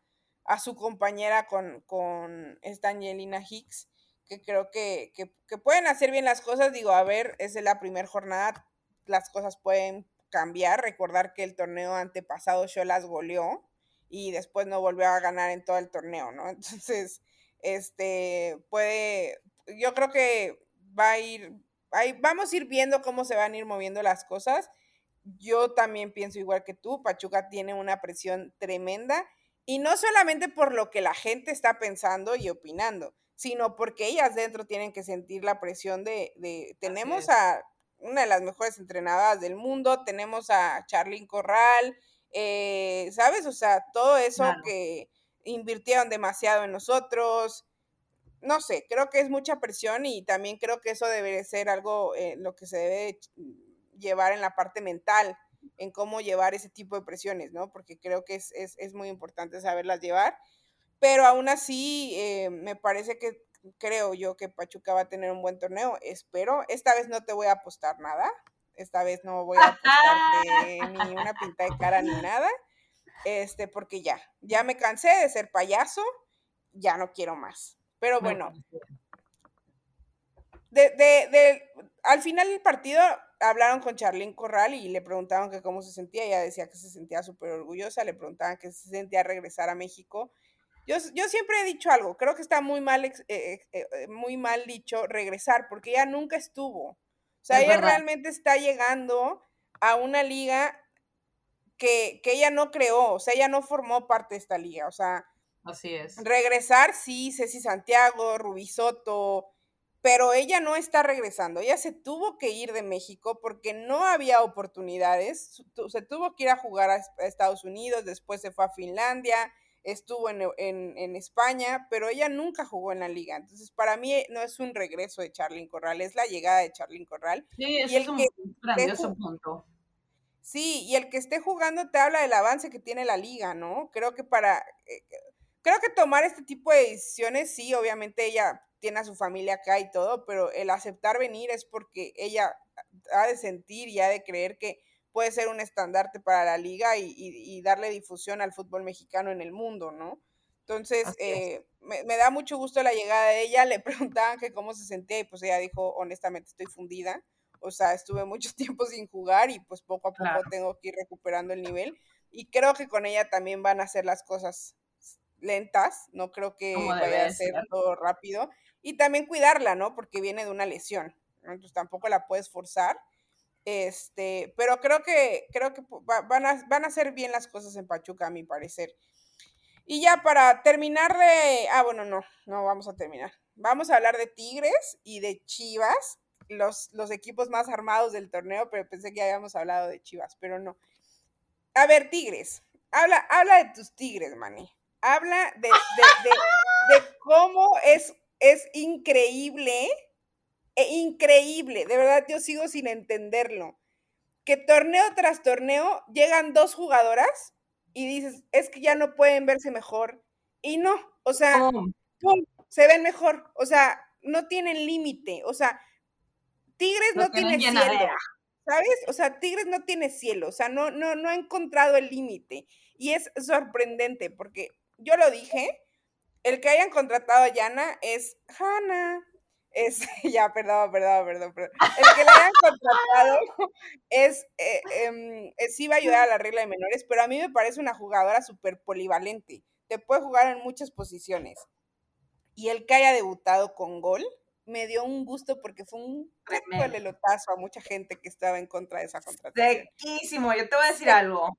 su compañera con, con esta Angelina Hicks, que creo que, que, pueden hacer bien las cosas. Digo, a ver, es la primera jornada, las cosas pueden cambiar. Recordar que el torneo antepasado Cholas goleó y después no volvió a ganar en todo el torneo, ¿no? Entonces, este, puede, yo creo que va a ir, ahí vamos a ir viendo cómo se van a ir moviendo las cosas. Yo también pienso igual que tú, Pachuca tiene una presión tremenda y no solamente por lo que la gente está pensando y opinando, sino porque ellas dentro tienen que sentir la presión de, de tenemos a una de las mejores entrenadoras del mundo, tenemos a Charlene Corral, eh, ¿sabes? O sea, todo eso que invirtieron demasiado en nosotros, no sé, creo que es mucha presión y también creo que eso debe ser algo, eh, lo que se debe llevar en la parte mental, en cómo llevar ese tipo de presiones, ¿no? Porque creo que es, es, muy importante saberlas llevar, pero aún así eh, me parece que creo yo que Pachuca va a tener un buen torneo, espero, esta vez no te voy a apostar nada, esta vez no voy a apostarte ni una pinta de cara ni nada. Este, porque ya, ya me cansé de ser payaso, ya no quiero más. Pero bueno, de, de, de, al final del partido hablaron con Charlene Corral y le preguntaron que cómo se sentía. Ella decía que se sentía súper orgullosa, le preguntaban que se sentía regresar a México. Yo, yo siempre he dicho algo, creo que está muy mal, eh, eh, eh, muy mal dicho regresar, porque ella nunca estuvo. O sea, ella realmente está llegando a una liga que, ella no creó, o sea, ella no formó parte de esta liga, o sea. Así es. Regresar, sí, Ceci Santiago, Rubisoto, pero ella no está regresando. Ella se tuvo que ir de México porque no había oportunidades. Se tuvo que ir a jugar a Estados Unidos, después se fue a Finlandia, estuvo en, España, pero ella nunca jugó en la liga. Entonces, para mí no es un regreso de Charlyn Corral, es la llegada de Charlyn Corral. Sí, y es un grandioso punto. Sí, y el que esté jugando te habla del avance que tiene la liga, ¿no? Creo que para, eh, creo que tomar este tipo de decisiones, sí, obviamente ella tiene a su familia acá y todo, pero el aceptar venir es porque ella ha de sentir y ha de creer que puede ser un estandarte para la liga y, darle difusión al fútbol mexicano en el mundo, ¿no? Entonces, eh, me, da mucho gusto la llegada de ella, le preguntaban que cómo se sentía y pues ella dijo, honestamente estoy fundida, o sea, estuve mucho tiempo sin jugar y pues poco a poco tengo que ir recuperando el nivel. Y creo que con ella también van a ser las cosas lentas, no creo que vaya a ser todo rápido y también cuidarla, ¿no? Porque viene de una lesión, entonces tampoco la puedes forzar este, pero creo que, creo que van a, van a hacer bien las cosas en Pachuca, a mi parecer. Y ya para terminar de. Ah, bueno, no, no vamos a terminar. Vamos a hablar de Tigres y de Chivas, los, los equipos más armados del torneo, pero pensé que ya habíamos hablado de Chivas, pero no. A ver, Tigres. Habla, habla de tus Tigres, Manny. Habla de, de, de, de cómo es, es increíble e increíble, de verdad yo sigo sin entenderlo. Que torneo tras torneo llegan dos jugadoras y dices, es que ya no pueden verse mejor. Y no, o sea, se ven mejor, o sea, no tienen límite, o sea, Tigres no, tiene cielo, ¿sabes? O sea, Tigres no tiene cielo, o sea, no, no, no ha encontrado el límite. Y es sorprendente porque yo lo dije, el que hayan contratado a Yana es Hannah, es, ya, perdón, perdón, perdón, perdón. El que le hayan contratado es, eh, em, eh, sí va a ayudar a la regla de menores, pero a mí me parece una jugadora súper polivalente. Te puede jugar en muchas posiciones. Y el que haya debutado con gol, me dio un gusto porque fue un lelotazo a mucha gente que estaba en contra de esa contratación. Sequísimo, yo te voy a decir algo.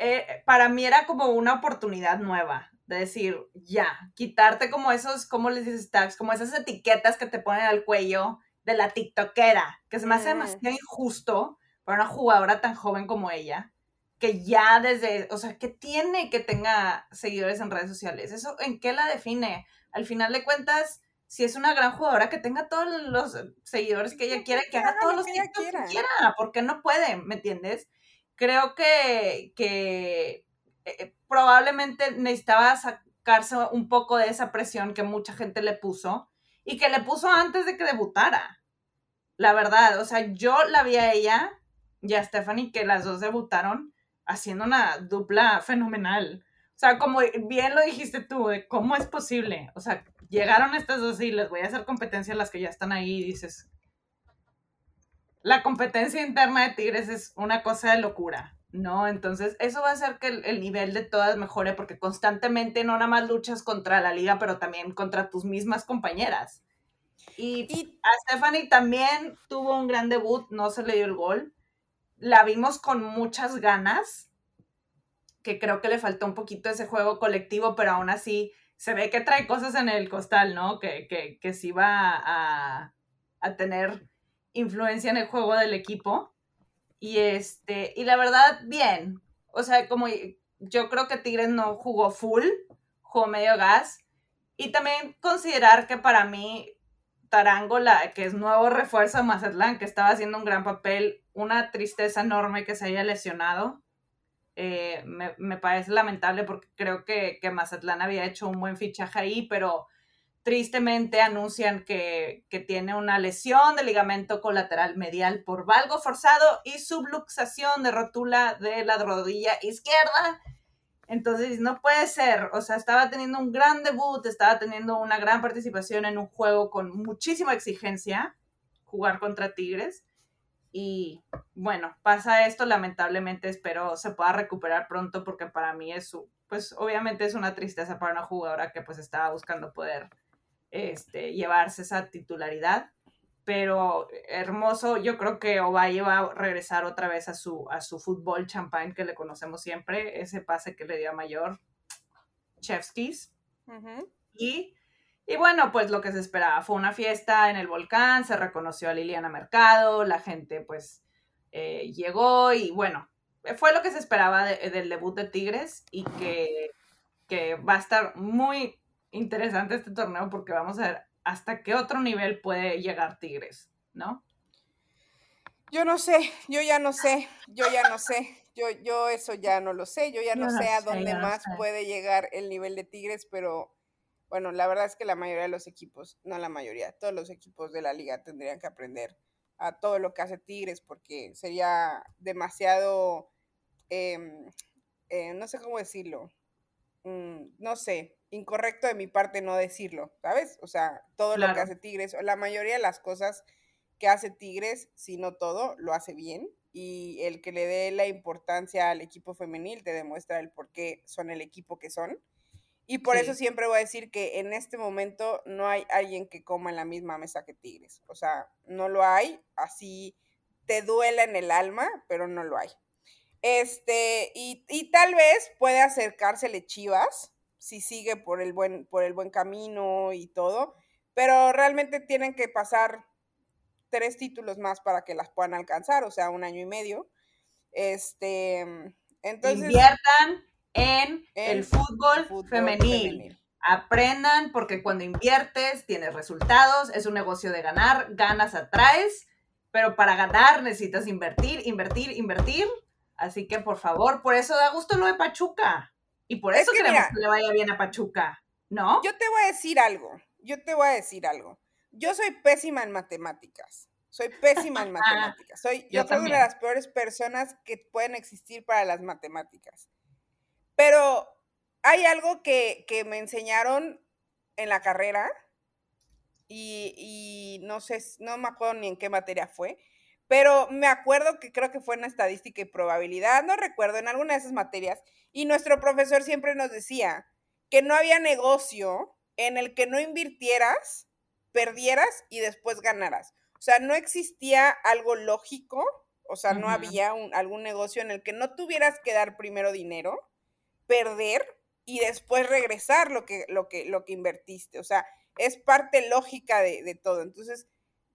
Eh, para mí era como una oportunidad nueva de decir, ya, quitarte como esos, ¿cómo les dices tags? Como esas etiquetas que te ponen al cuello de la tiktokera, que se me hace demasiado injusto para una jugadora tan joven como ella, que ya desde, o sea, que tiene que tenga seguidores en redes sociales. ¿Eso en qué la define? Al final de cuentas, si es una gran jugadora, que tenga todos los seguidores que ella quiere, que haga todos los que ella quiera. que quiera, porque no puede, ¿me entiendes? Creo que, que eh, probablemente necesitaba sacarse un poco de esa presión que mucha gente le puso y que le puso antes de que debutara. La verdad, o sea, yo la vi a ella y a Stephanie que las dos debutaron haciendo una dupla fenomenal. O sea, como bien lo dijiste tú, ¿cómo es posible? O sea, llegaron estas dos y les voy a hacer competencia a las que ya están ahí y dices, la competencia interna de Tigres es una cosa de locura. ¿no? Entonces, eso va a hacer que el, nivel de todas mejore porque constantemente no nada más luchas contra la liga, pero también contra tus mismas compañeras. Y, a Stephanie también tuvo un gran debut, no se le dio el gol. La vimos con muchas ganas, que creo que le faltó un poquito ese juego colectivo, pero aún así se ve que trae cosas en el costal, ¿no? Que, que, que sí va a, a tener influencia en el juego del equipo. Y este, y la verdad, bien. O sea, como yo creo que Tigres no jugó full, jugó medio gas. Y también considerar que para mí, Tarango, la, que es nuevo refuerzo de Mazatlán, que estaba haciendo un gran papel, una tristeza enorme que se haya lesionado. Eh, me, me, parece lamentable porque creo que, que Mazatlán había hecho un buen fichaje ahí, pero tristemente anuncian que, tiene una lesión de ligamento colateral medial por valgo forzado y subluxación de rótula de la rodilla izquierda. Entonces, no puede ser. O sea, estaba teniendo un gran debut, estaba teniendo una gran participación en un juego con muchísima exigencia, jugar contra Tigres. Y bueno, pasa esto, lamentablemente espero se pueda recuperar pronto porque para mí es, pues obviamente es una tristeza para una jugadora que pues estaba buscando poder este, llevarse esa titularidad. Pero hermoso, yo creo que Ovalle va a regresar otra vez a su, a su fútbol champán que le conocemos siempre, ese pase que le dio a Mayor, Chevskis. y, y bueno, pues lo que se esperaba, fue una fiesta en el volcán, se reconoció a Liliana Mercado, la gente pues eh, llegó y bueno, fue lo que se esperaba del debut de Tigres y que, que va a estar muy interesante este torneo porque vamos a ver hasta qué otro nivel puede llegar Tigres, ¿no? Yo no sé, yo ya no sé, yo ya no sé, yo, yo eso ya no lo sé, yo ya no, sé a dónde más puede llegar el nivel de Tigres, pero bueno, la verdad es que la mayoría de los equipos, no la mayoría, todos los equipos de la liga tendrían que aprender a todo lo que hace Tigres porque sería demasiado, em, eh, no sé cómo decirlo, mm, no sé, incorrecto de mi parte no decirlo, ¿sabes? O sea, todo lo que hace Tigres, o la mayoría de las cosas que hace Tigres, si no todo, lo hace bien. Y el que le dé la importancia al equipo femenil te demuestra el por qué son el equipo que son. Y por eso siempre voy a decir que en este momento no hay alguien que coma en la misma mesa que Tigres. O sea, no lo hay, así te duela en el alma, pero no lo hay. Este, y, y tal vez puede acercársele Chivas, si sigue por el buen, por el buen camino y todo, pero realmente tienen que pasar tres títulos más para que las puedan alcanzar, o sea, un año y medio. Este, entonces... Inviertan en, el fútbol, femenil. Aprendan porque cuando inviertes tienes resultados, es un negocio de ganar, ganas atraes, pero para ganar necesitas invertir, invertir, invertir. Así que por favor, por eso da gusto lo de Pachuca. Y por eso queremos que le vaya bien a Pachuca, ¿no? Yo te voy a decir algo, yo te voy a decir algo. Yo soy pésima en matemáticas. Soy pésima en matemáticas. Soy, yo, soy una de las peores personas que pueden existir para las matemáticas. Pero hay algo que, me enseñaron en la carrera y, y, no sé, no me acuerdo ni en qué materia fue, pero me acuerdo que creo que fue en estadística y probabilidad, no recuerdo, en alguna de esas materias, y nuestro profesor siempre nos decía que no había negocio en el que no invirtieras, perdieras y después ganaras. O sea, no existía algo lógico, o sea, no había algún negocio en el que no tuvieras que dar primero dinero, perder y después regresar lo que, lo que, lo que invertiste. O sea, es parte lógica de, de todo. Entonces,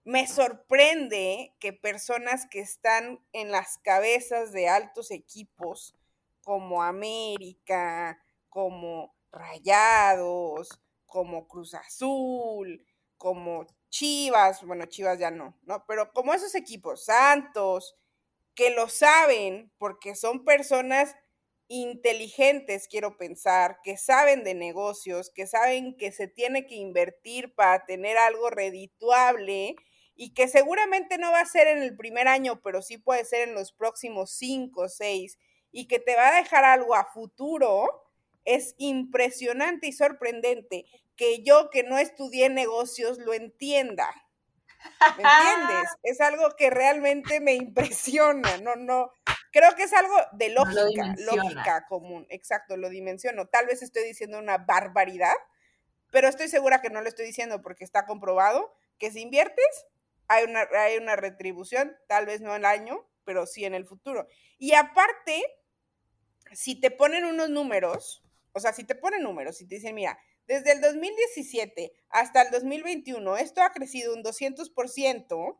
me sorprende que personas que están en las cabezas de altos equipos como América, como Rayados, como Cruz Azul, como Chivas, bueno, Chivas ya no, ¿no? Pero como esos equipos, Santos, que lo saben porque son personas inteligentes, quiero pensar, que saben de negocios, que saben que se tiene que invertir para tener algo redituable y que seguramente no va a ser en el primer año, pero sí puede ser en los próximos cinco o seis y que te va a dejar algo a futuro, es impresionante y sorprendente que yo que no estudié negocios lo entienda. ¿Me entiendes? Es algo que realmente me impresiona, no, no, creo que es algo de lógica, lógica común, exacto, lo dimensiono. Tal vez estoy diciendo una barbaridad, pero estoy segura que no lo estoy diciendo porque está comprobado que si inviertes, hay una, hay una retribución, tal vez no el año, pero sí en el futuro. Y aparte, si te ponen unos números, o sea, si te ponen números, si te dicen, mira, desde el 2017 hasta el 2021, esto ha crecido un 200%,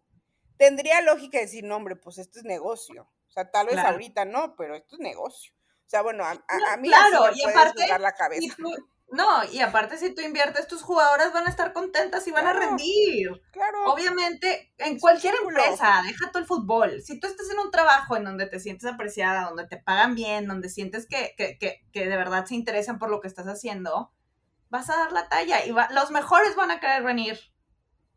tendría lógica decir, no, hombre, pues esto es negocio. O sea, tal vez ahorita no, pero esto es negocio. O sea, bueno, a, mí claro, y aparte, la cabeza. No, y aparte si tú inviertes, tus jugadoras van a estar contentas y van a rendir. Claro. Obviamente, en cualquier empresa, deja todo el fútbol. Si tú estás en un trabajo en donde te sientes apreciada, donde te pagan bien, donde sientes que, que, que, que de verdad se interesan por lo que estás haciendo, vas a dar la talla y los mejores van a querer venir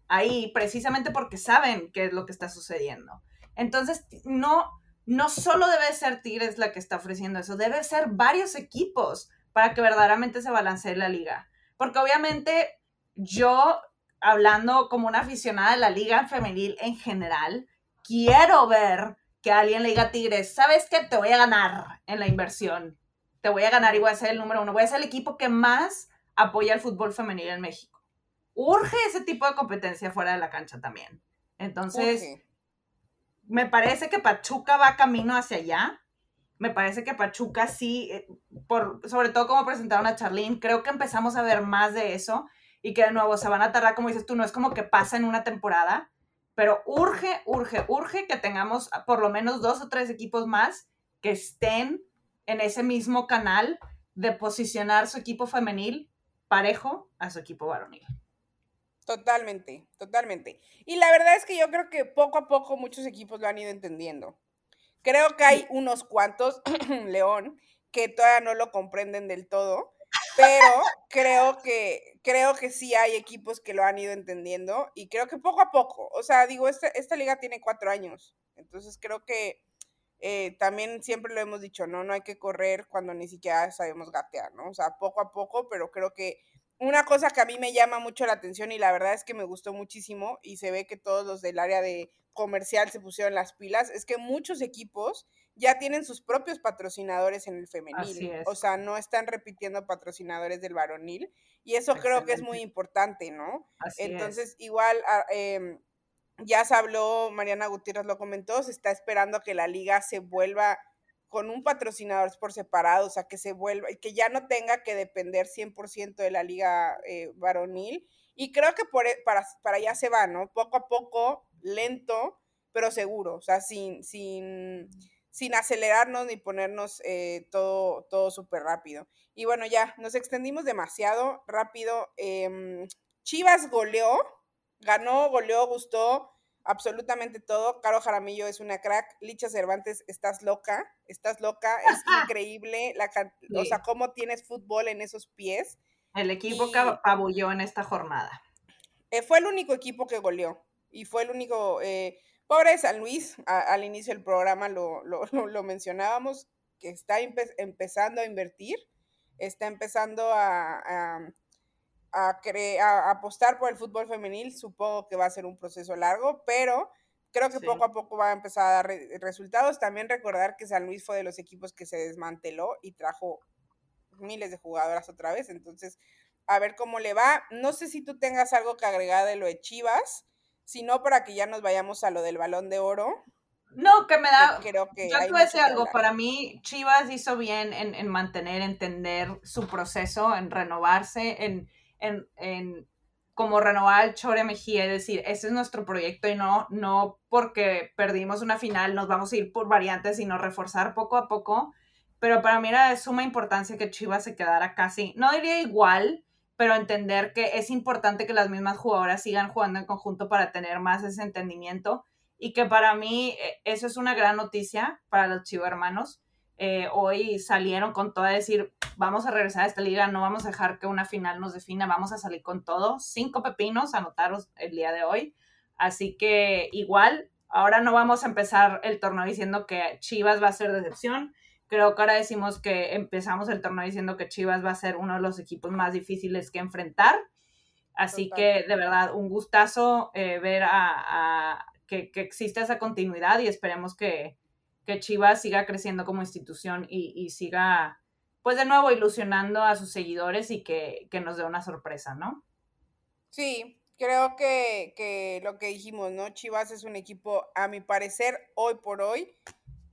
ahí precisamente porque saben qué es lo que está sucediendo. Entonces, no, no solo debe ser Tigres la que está ofreciendo eso, debe ser varios equipos para que verdaderamente se balancee la liga. Porque obviamente yo, hablando como una aficionada de la liga femenil en general, quiero ver que alguien le diga a Tigres, ¿sabes qué? Te voy a ganar en la inversión. Te voy a ganar y voy a ser el número uno. Voy a ser el equipo que más apoya el fútbol femenil en México. Urge ese tipo de competencia fuera de la cancha también. Entonces, me parece que Pachuca va camino hacia allá. Me parece que Pachuca sí, eh, por, sobre todo como presentaron a Charlene, creo que empezamos a ver más de eso y que de nuevo se van a tardar, como dices tú, no es como que pasa en una temporada, pero urge, urge, urge que tengamos por lo menos dos o tres equipos más que estén en ese mismo canal de posicionar su equipo femenil parejo a su equipo varonil. Totalmente, totalmente. Y la verdad es que yo creo que poco a poco muchos equipos lo han ido entendiendo. Creo que hay unos cuantos, León, que todavía no lo comprenden del todo, pero creo que, creo que sí hay equipos que lo han ido entendiendo y creo que poco a poco, o sea, digo, esta, esta liga tiene cuatro años, entonces creo que eh, también siempre lo hemos dicho, ¿no? No hay que correr cuando ni siquiera sabemos gatear, ¿no? O sea, poco a poco, pero creo que una cosa que a mí me llama mucho la atención y la verdad es que me gustó muchísimo y se ve que todos los del área de comercial se pusieron las pilas, es que muchos equipos ya tienen sus propios patrocinadores en el femenil. O sea, no están repitiendo patrocinadores del varonil y eso creo que es muy importante, ¿no? Entonces, igual... Eh, ya se habló, Mariana Gutiérrez lo comentó, se está esperando que la liga se vuelva con un patrocinador por separado, o sea, que se vuelva, que ya no tenga que depender 100% de la liga eh, varonil. Y creo que por, e, para, para allá se va, ¿no? Poco a poco, lento, pero seguro, o sea, sin, sin, sin acelerarnos ni ponernos eh, todo, todo súper rápido. Y bueno, ya, nos extendimos demasiado rápido. Em, Chivas goleó, ganó, goleó, gustó absolutamente todo. Caro Jaramillo es una crack. Licha Cervantes, estás loca, estás loca. Es increíble, la, o sea, cómo tienes fútbol en esos pies. El equipo que apabulló en esta jornada. Eh, fue el único equipo que goleó y fue el único... Eh, pobre San Luis, al inicio del programa lo, lo, mencionábamos, que está empezando a invertir, está empezando a a, apostar por el fútbol femenil, supongo que va a ser un proceso largo, pero creo que poco a poco va a empezar a dar resultados. También recordar que San Luis fue de los equipos que se desmanteló y trajo miles de jugadoras otra vez, entonces a ver cómo le va. No sé si tú tengas algo que agregar de lo de Chivas, sino para que ya nos vayamos a lo del balón de oro. No, que me da. Creo que yo te voy a decir algo. Para mí, Chivas hizo bien en, mantener, entender su proceso, en renovarse, en, en, en como renovar al Chore Mejía y decir, ese es nuestro proyecto y no, no porque perdimos una final nos vamos a ir por variantes, sino reforzar poco a poco. Pero para mí era de suma importancia que Chivas se quedara casi, no diría igual, pero entender que es importante que las mismas jugadoras sigan jugando en conjunto para tener más ese entendimiento y que para mí eh, eso es una gran noticia para los Chivas hermanos. Eh, hoy salieron con todo a decir, vamos a regresar a esta liga, no vamos a dejar que una final nos defina, vamos a salir con todo. Cinco pepinos anotaros el día de hoy. Así que igual, ahora no vamos a empezar el torneo diciendo que Chivas va a ser decepción. Creo que ahora decimos que empezamos el torneo diciendo que Chivas va a ser uno de los equipos más difíciles que enfrentar. Así que de verdad, un gustazo eh, ver a, que, que existe esa continuidad y esperemos que, que Chivas siga creciendo como institución y, siga, pues de nuevo, ilusionando a sus seguidores y que, nos dé una sorpresa, ¿no? Sí, creo que, lo que dijimos, ¿no? Chivas es un equipo, a mi parecer, hoy por hoy,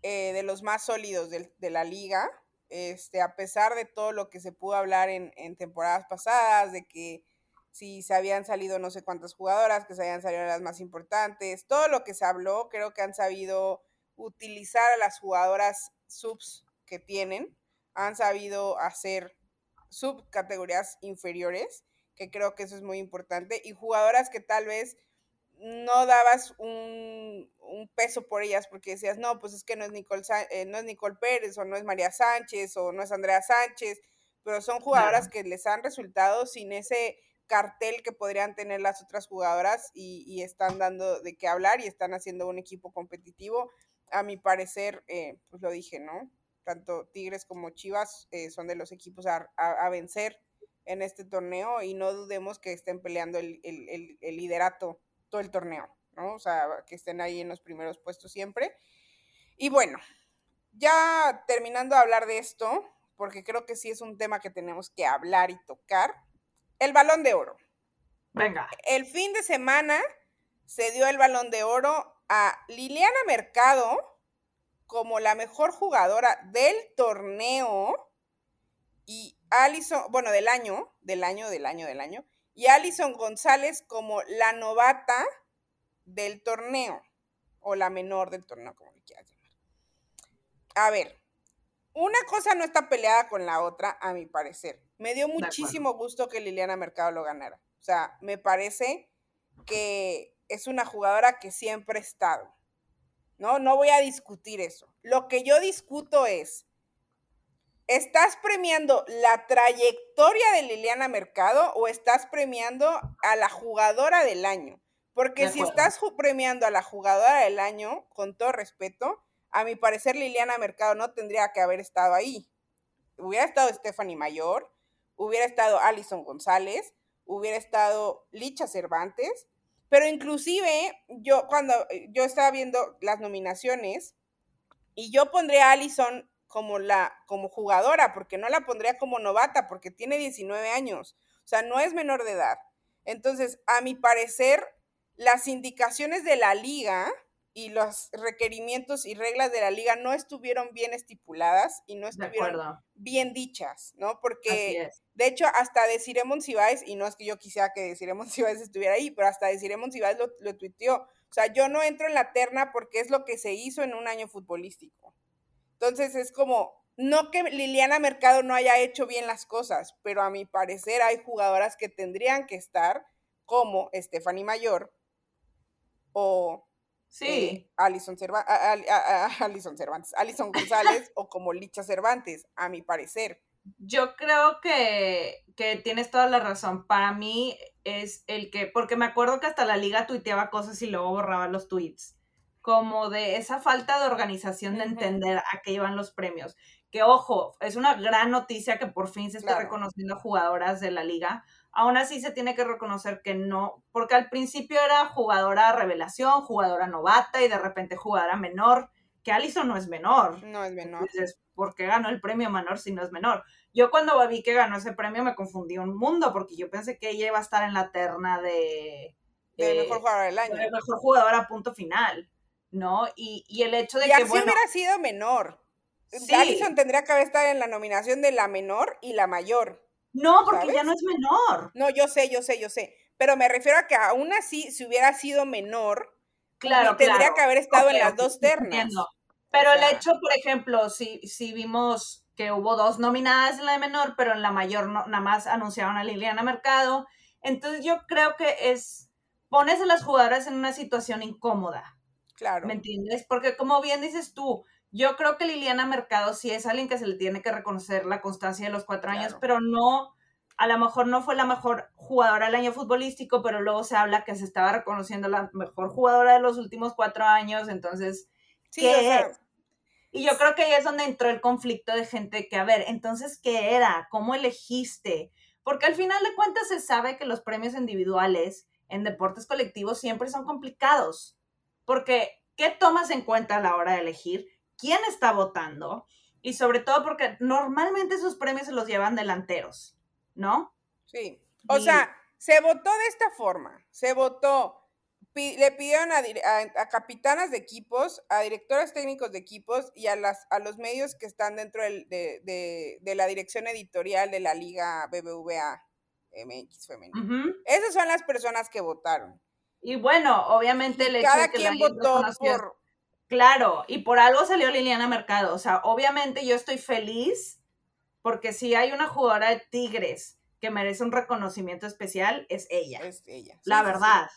eh, de los más sólidos de, la liga. Este, a pesar de todo lo que se pudo hablar en, en temporadas pasadas, de que si se habían salido no sé cuántas jugadoras, que se habían salido las más importantes, todo lo que se habló, creo que han sabido utilizar a las jugadoras subs que tienen, han sabido hacer subcategorías inferiores, que creo que eso es muy importante, y jugadoras que tal vez no dabas un, peso por ellas porque decías, no, pues es que no es, Nicole, eh, no es Nicole Pérez o no es María Sánchez o no es Andrea Sánchez, pero son jugadoras que les han resultado sin ese cartel que podrían tener las otras jugadoras y, y, están dando de qué hablar y están haciendo un equipo competitivo. A mi parecer, eh, pues lo dije, ¿no? Tanto Tigres como Chivas eh, son de los equipos a, vencer en este torneo y no dudemos que estén peleando el, liderato todo el torneo, ¿no? O sea, que estén ahí en los primeros puestos siempre. Y bueno, ya terminando de hablar de esto, porque creo que sí es un tema que tenemos que hablar y tocar, el balón de oro. Venga. El fin de semana se dio el balón de oro a Liliana Mercado como la mejor jugadora del torneo y Alison, bueno, del año, del año, del año, del año, y Alison González como la novata del torneo, o la menor del torneo, como le quieras llamar. A ver, una cosa no está peleada con la otra, a mi parecer. Me dio muchísimo gusto que Liliana Mercado lo ganara. O sea, me parece que es una jugadora que siempre ha estado. No, no voy a discutir eso. Lo que yo discuto es, ¿estás premiando la trayectoria de Liliana Mercado o estás premiando a la jugadora del año? Porque si estás premiando a la jugadora del año, con todo respeto, a mi parecer Liliana Mercado no tendría que haber estado ahí. Hubiera estado Stephanie Mayor, hubiera estado Alison González, hubiera estado Licha Cervantes, pero inclusive yo cuando eh, yo estaba viendo las nominaciones y yo pondría a Allison como la como jugadora, porque no la pondría como novata porque tiene 19 años, o sea, no es menor de edad. Entonces, a mi parecer, las indicaciones de la liga y los requerimientos y reglas de la liga no estuvieron bien estipuladas y no estuvieron bien dichas, ¿no? Porque, de hecho, hasta Desiremon Cibáez, y no es que yo quisiera que Desiremon Cibáez estuviera ahí, pero hasta Desiremon Cibáez lo, lo tuiteó. O sea, yo no entro en la terna porque es lo que se hizo en un año futbolístico. Entonces, es como, no que Liliana Mercado no haya hecho bien las cosas, pero a mi parecer hay jugadoras que tendrían que estar, como Stephanie Mayor o Sí. Eh, Alison, Cervantes, Alison González o como Licha Cervantes, a mi parecer. Yo creo que, que, tienes toda la razón. Para mí es el que, porque me acuerdo que hasta la liga tuiteaba cosas y luego borraba los tweets, como de esa falta de organización de entender a qué iban los premios. Que ojo, es una gran noticia que por fin se esté reconociendo jugadoras de la liga, aún así se tiene que reconocer que no, porque al principio era jugadora revelación, jugadora novata y de repente jugadora menor, que Alison no es menor. No es menor. Entonces, ¿por qué ganó el premio menor si no es menor? Yo cuando vi que ganó ese premio me confundí un mundo, porque yo pensé que ella iba a estar en la terna de... De, mejor jugadora del año. De mejor jugadora punto final. ¿No? Y, el hecho de y que. Así hubiera sido menor. Sí. Allison tendría que haber estado en la nominación de la menor y la mayor. No, porque ya no es menor. No, yo sé, yo sé, yo sé. Pero me refiero a que aún así, si hubiera sido menor, claro, tendría que haber estado en las dos ternas. Pero el hecho, por ejemplo, si, si vimos que hubo dos nominadas en la de menor, pero en la mayor no, nada más anunciaron a Liliana Mercado. Entonces yo creo que es, pones a las jugadoras en una situación incómoda. Claro. ¿Me entiendes? Porque como bien dices tú, yo creo que Liliana Mercado sí es alguien que se le tiene que reconocer la constancia de los cuatro años, pero no, a lo mejor no fue la mejor jugadora del año futbolístico, pero luego se habla que se estaba reconociendo la mejor jugadora de los últimos cuatro años, entonces, sí, ¿qué es? Y yo creo que ahí es donde entró el conflicto de gente que, a ver, entonces, ¿qué era? ¿Cómo elegiste? Porque al final de cuentas se sabe que los premios individuales en deportes colectivos siempre son complicados. Porque, ¿qué tomas en cuenta a la hora de elegir? ¿Quién está votando? Y sobre todo porque normalmente esos premios se los llevan delanteros, ¿no? Sí. O sea, se votó de esta forma. Se votó le pidieron a, capitanas de equipos, a directores técnicos de equipos y a, las, a los medios que están dentro de, la dirección editorial de la Liga BBVA MX Femenina. Esas son las personas que votaron. Y bueno, obviamente el hecho Cada que quien votó por... Claro, y por algo salió Liliana Mercado. O sea, obviamente yo estoy feliz porque si hay una jugadora de Tigres que merece un reconocimiento especial, es ella. Es ella. la verdad.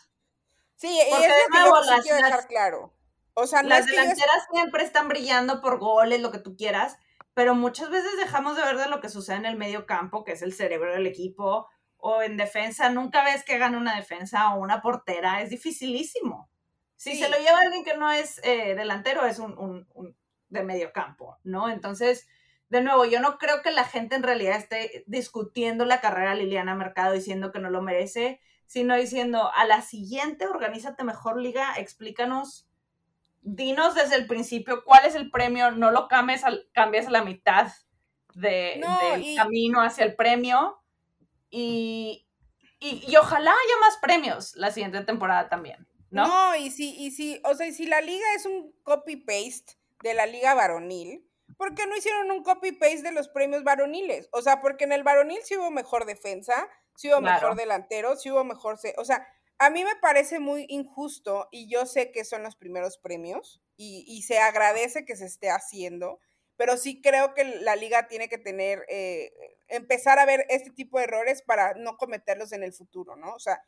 Sí, y es lo que quiero dejar claro. O sea, las delanteras siempre están brillando por goles, lo que tú quieras, pero muchas veces dejamos de ver de lo que sucede en el medio campo, que es el cerebro del equipo, o en defensa. Nunca ves que gane una defensa o una portera, es dificilísimo. Si se lo lleva alguien que no es eh, delantero, es un, un, de medio campo, ¿no? Entonces, de nuevo, yo no creo que la gente en realidad esté discutiendo la carrera de Liliana Mercado diciendo que no lo merece sino diciendo, a la siguiente, organízate mejor liga, explícanos, dinos desde el principio cuál es el premio, no lo cambies, al, cambies a la mitad de, del camino hacia el premio y, y, ojalá haya más premios la siguiente temporada también, ¿no? No, y si, y si, o sea, si la liga es un copy-paste de la liga varonil, ¿por qué no hicieron un copy-paste de los premios varoniles? O sea, porque en el varonil sí hubo mejor defensa, sí hubo mejor delantero, sí hubo mejor... O sea, a mí me parece muy injusto y yo sé que son los primeros premios y, se agradece que se esté haciendo, pero sí creo que la liga tiene que tener, eh, empezar a ver este tipo de errores para no cometerlos en el futuro, ¿no? O sea,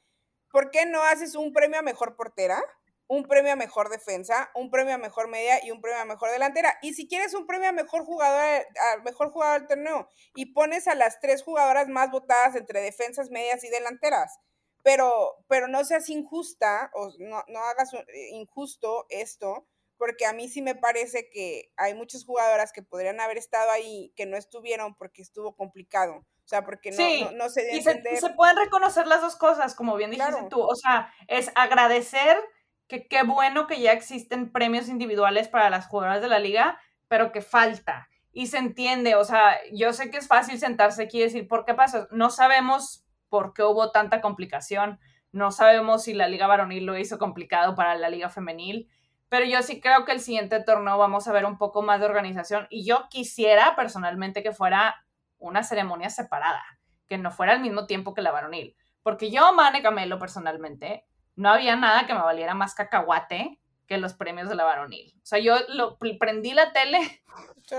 ¿por qué no haces un premio a mejor portera? un premio a mejor defensa, un premio a mejor media y un premio a mejor delantera. Y si quieres un premio a mejor jugador, a mejor jugador del torneo, y pones a las tres jugadoras más votadas entre defensas, medias y delanteras. Pero, pero no seas injusta, o no, no hagas eh, injusto esto, porque a mí sí me parece que hay muchas jugadoras que podrían haber estado ahí, que no estuvieron porque estuvo complicado. O sea, porque no, no, se y se, se, pueden reconocer las dos cosas, como bien dijiste tú. O sea, es agradecer que qué bueno que ya existen premios individuales para las jugadoras de la liga, pero que falta. Y se entiende, o sea, yo sé que es fácil sentarse aquí y decir, ¿por qué pasa? No sabemos por qué hubo tanta complicación, no sabemos si la liga varonil lo hizo complicado para la liga femenil, pero yo sí creo que el siguiente torneo vamos a ver un poco más de organización y yo quisiera personalmente que fuera una ceremonia separada, que no fuera al mismo tiempo que la varonil, porque yo, Mane Camelo, personalmente, no había nada que me valiera más cacahuate que los premios de la varonil. O sea, yo lo, prendí la tele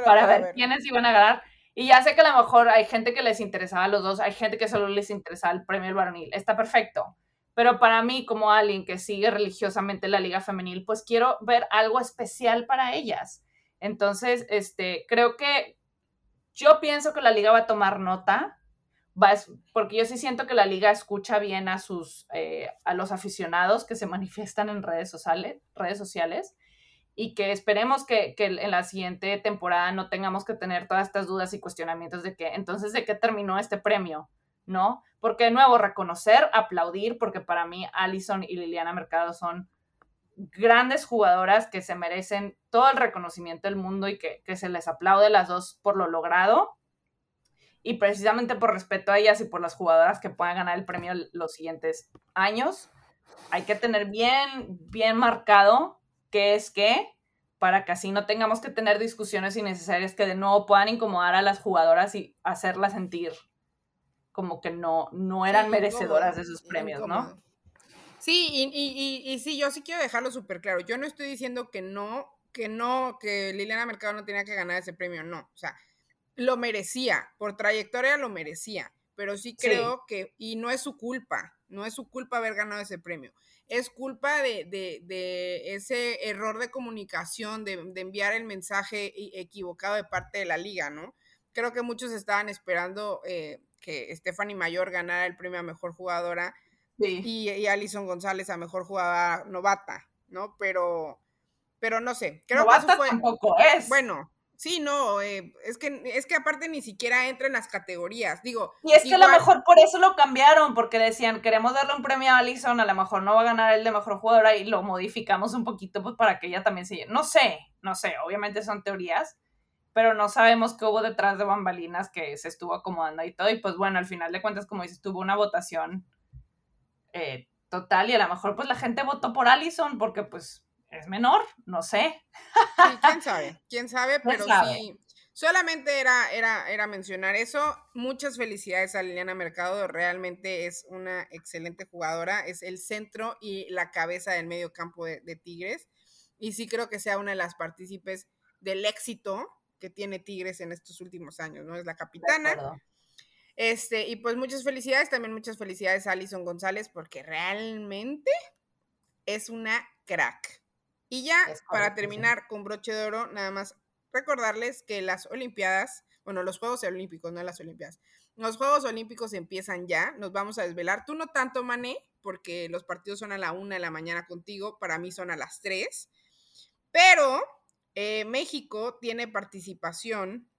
para ver, quiénes iban a ganar. Y ya sé que a lo mejor hay gente que les interesaba a los dos, hay gente que solo les interesaba el premio del varonil. Está perfecto. Pero para mí, como alguien que sigue religiosamente la liga femenil, pues quiero ver algo especial para ellas. Entonces, este, creo que yo pienso que la liga va a tomar nota porque yo sí siento que la liga escucha bien a sus, eh, a los aficionados que se manifiestan en redes sociales, redes sociales y que esperemos que, que, en la siguiente temporada no tengamos que tener todas estas dudas y cuestionamientos de que entonces de qué terminó este premio, ¿no? Porque de nuevo, reconocer, aplaudir, porque para mí Alison y Liliana Mercado son grandes jugadoras que se merecen todo el reconocimiento del mundo y que, que se les aplaude las dos por lo logrado y precisamente por respeto a ellas y por las jugadoras que puedan ganar el premio los siguientes años, hay que tener bien, bien marcado qué es qué, para que así no tengamos que tener discusiones innecesarias que de nuevo puedan incomodar a las jugadoras y hacerlas sentir como que no, no eran merecedoras de esos premios, ¿no? Sí, y, y, y, sí, yo sí quiero dejarlo súper claro. Yo no estoy diciendo que no, que no, que Liliana Mercado no tenía que ganar ese premio, no. O sea, lo merecía, por trayectoria lo merecía, pero sí creo que, y no es su culpa, no es su culpa haber ganado ese premio, es culpa de, de, de ese error de comunicación, de, de, enviar el mensaje equivocado de parte de la liga, ¿no? Creo que muchos estaban esperando eh, que Stephanie Mayor ganara el premio a mejor jugadora y, y Alison González a mejor jugadora novata, ¿no? Pero, pero no sé, creo que eso fue... tampoco es. Bueno, Sí, no, eh, es, que, es que aparte ni siquiera entra en las categorías, digo. Y es que a lo mejor por eso lo cambiaron, porque decían, queremos darle un premio a Allison, a lo mejor no va a ganar el de mejor jugadora y lo modificamos un poquito pues para que ella también se... No sé, no sé, obviamente son teorías, pero no sabemos qué hubo detrás de bambalinas que se estuvo acomodando y todo, y pues bueno, al final de cuentas, como dices, tuvo una votación eh, total y a lo mejor pues la gente votó por Allison porque pues es menor, no sé. Sí, quién sabe, quién sabe, pero sí. Solamente era, era, era mencionar eso. Muchas felicidades a Liliana Mercado. Realmente es una excelente jugadora. Es el centro y la cabeza del medio campo de, Tigres. Y sí creo que sea una de las partícipes del éxito que tiene Tigres en estos últimos años, ¿no? Es la capitana. Este, y pues muchas felicidades, también muchas felicidades a Alison González, porque realmente es una crack. Y ya, para terminar con broche de oro, nada más recordarles que las Olimpiadas, bueno, los Juegos Olímpicos, no las Olimpiadas, los Juegos Olímpicos empiezan ya, nos vamos a desvelar. Tú no tanto, Mané, porque los partidos son a la una de la mañana contigo, para mí son a las tres. Pero eh, México tiene participación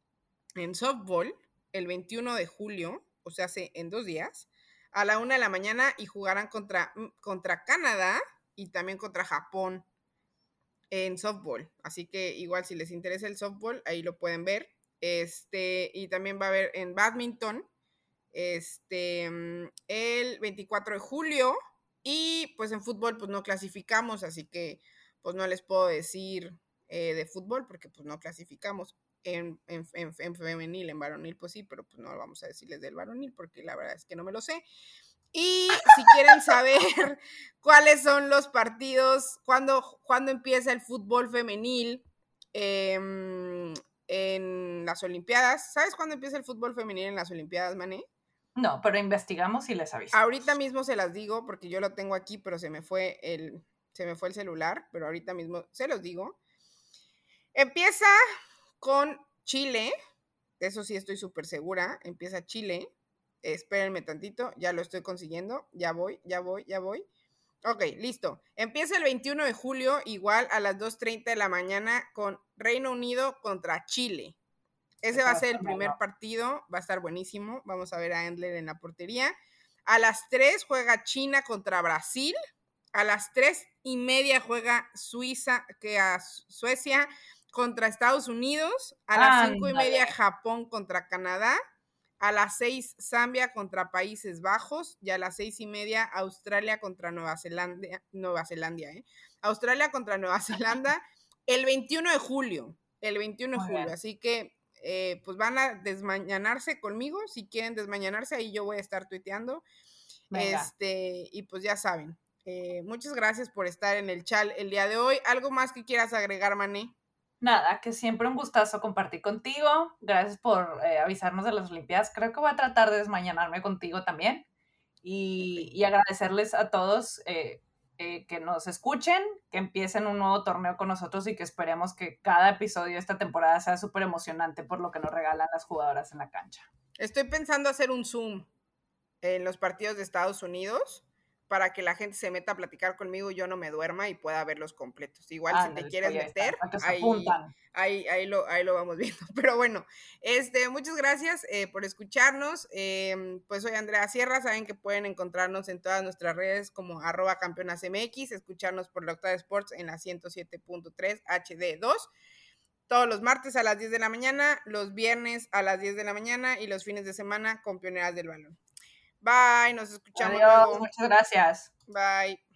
en softball el 21 de julio, o sea, hace en dos días, a la una de la mañana y jugarán contra, mm, contra Canadá y también contra Japón en softball. Así que igual si les interesa el softball, ahí lo pueden ver. Este, y también va a haber en badminton, este, mm, el 24 de julio. Y pues en fútbol, pues no clasificamos, así que pues no les puedo decir eh, de fútbol porque pues no clasificamos. En, en, en, femenil, en varonil, pues sí, pero pues no vamos a decirles del varonil porque la verdad es que no me lo sé. Y si quieren saber cuáles son los partidos, cuándo, empieza el fútbol femenil em, en las Olimpiadas. ¿Sabes cuándo empieza el fútbol femenil en las Olimpiadas, Mané? No, pero investigamos y les aviso. Ahorita mismo se las digo porque yo lo tengo aquí, pero se me fue el, se me fue el celular, pero ahorita mismo se los digo. Empieza con Chile, de eso sí estoy súper segura, empieza Chile, espérenme tantito, ya lo estoy consiguiendo, ya voy, ya voy, ya voy. Ok, listo. Empieza el 21 de julio, igual a las 2.30 de la mañana, con Reino Unido contra Chile. Ese va a ser el primer partido, va a estar buenísimo. Vamos a ver a Endler en la portería. A las 3 juega China contra Brasil. A las 3 y media juega Suiza, que a Suecia contra Estados Unidos. A las 5 y media Japón contra Canadá. A las seis, Zambia contra Países Bajos. Y a las seis y media, Australia contra Nueva Zelanda. Nueva Zelanda, ¿eh? Australia contra Nueva Zelanda el 21 de julio. El 21 de julio. Así que, eh, pues van a desmañanarse conmigo. Si quieren desmañanarse, ahí yo voy a estar tuiteando. Este, y pues ya saben. Eh, muchas gracias por estar en el chat el día de hoy. ¿Algo más que quieras agregar, Mané? Nada, que siempre un gustazo compartir contigo. Gracias por eh, avisarnos de las Olimpiadas. Creo que voy a tratar de desmañanarme contigo también. Y, agradecerles a todos eh, eh, que nos escuchen, que empiecen un nuevo torneo con nosotros y que esperemos que cada episodio de esta temporada sea súper emocionante por lo que nos regalan las jugadoras en la cancha. Estoy pensando hacer un Zoom en los partidos de Estados Unidos para que la gente se meta a platicar conmigo yo no me duerma y pueda verlos completos. Igual si te quieres meter, ahí, ahí, lo, ahí lo vamos viendo. Pero bueno, este, muchas gracias eh, por escucharnos. Em, pues soy Andrea Sierra, saben que pueden encontrarnos en todas nuestras redes como arroba campeonas MX, escucharnos por la Octava Sports en la 107.3 HD2 todos los martes a las 10 de la mañana, los viernes a las 10 de la mañana y los fines de semana con Pioneras del Balón. Bye, nos escuchamos. Adiós, muchas gracias. Bye.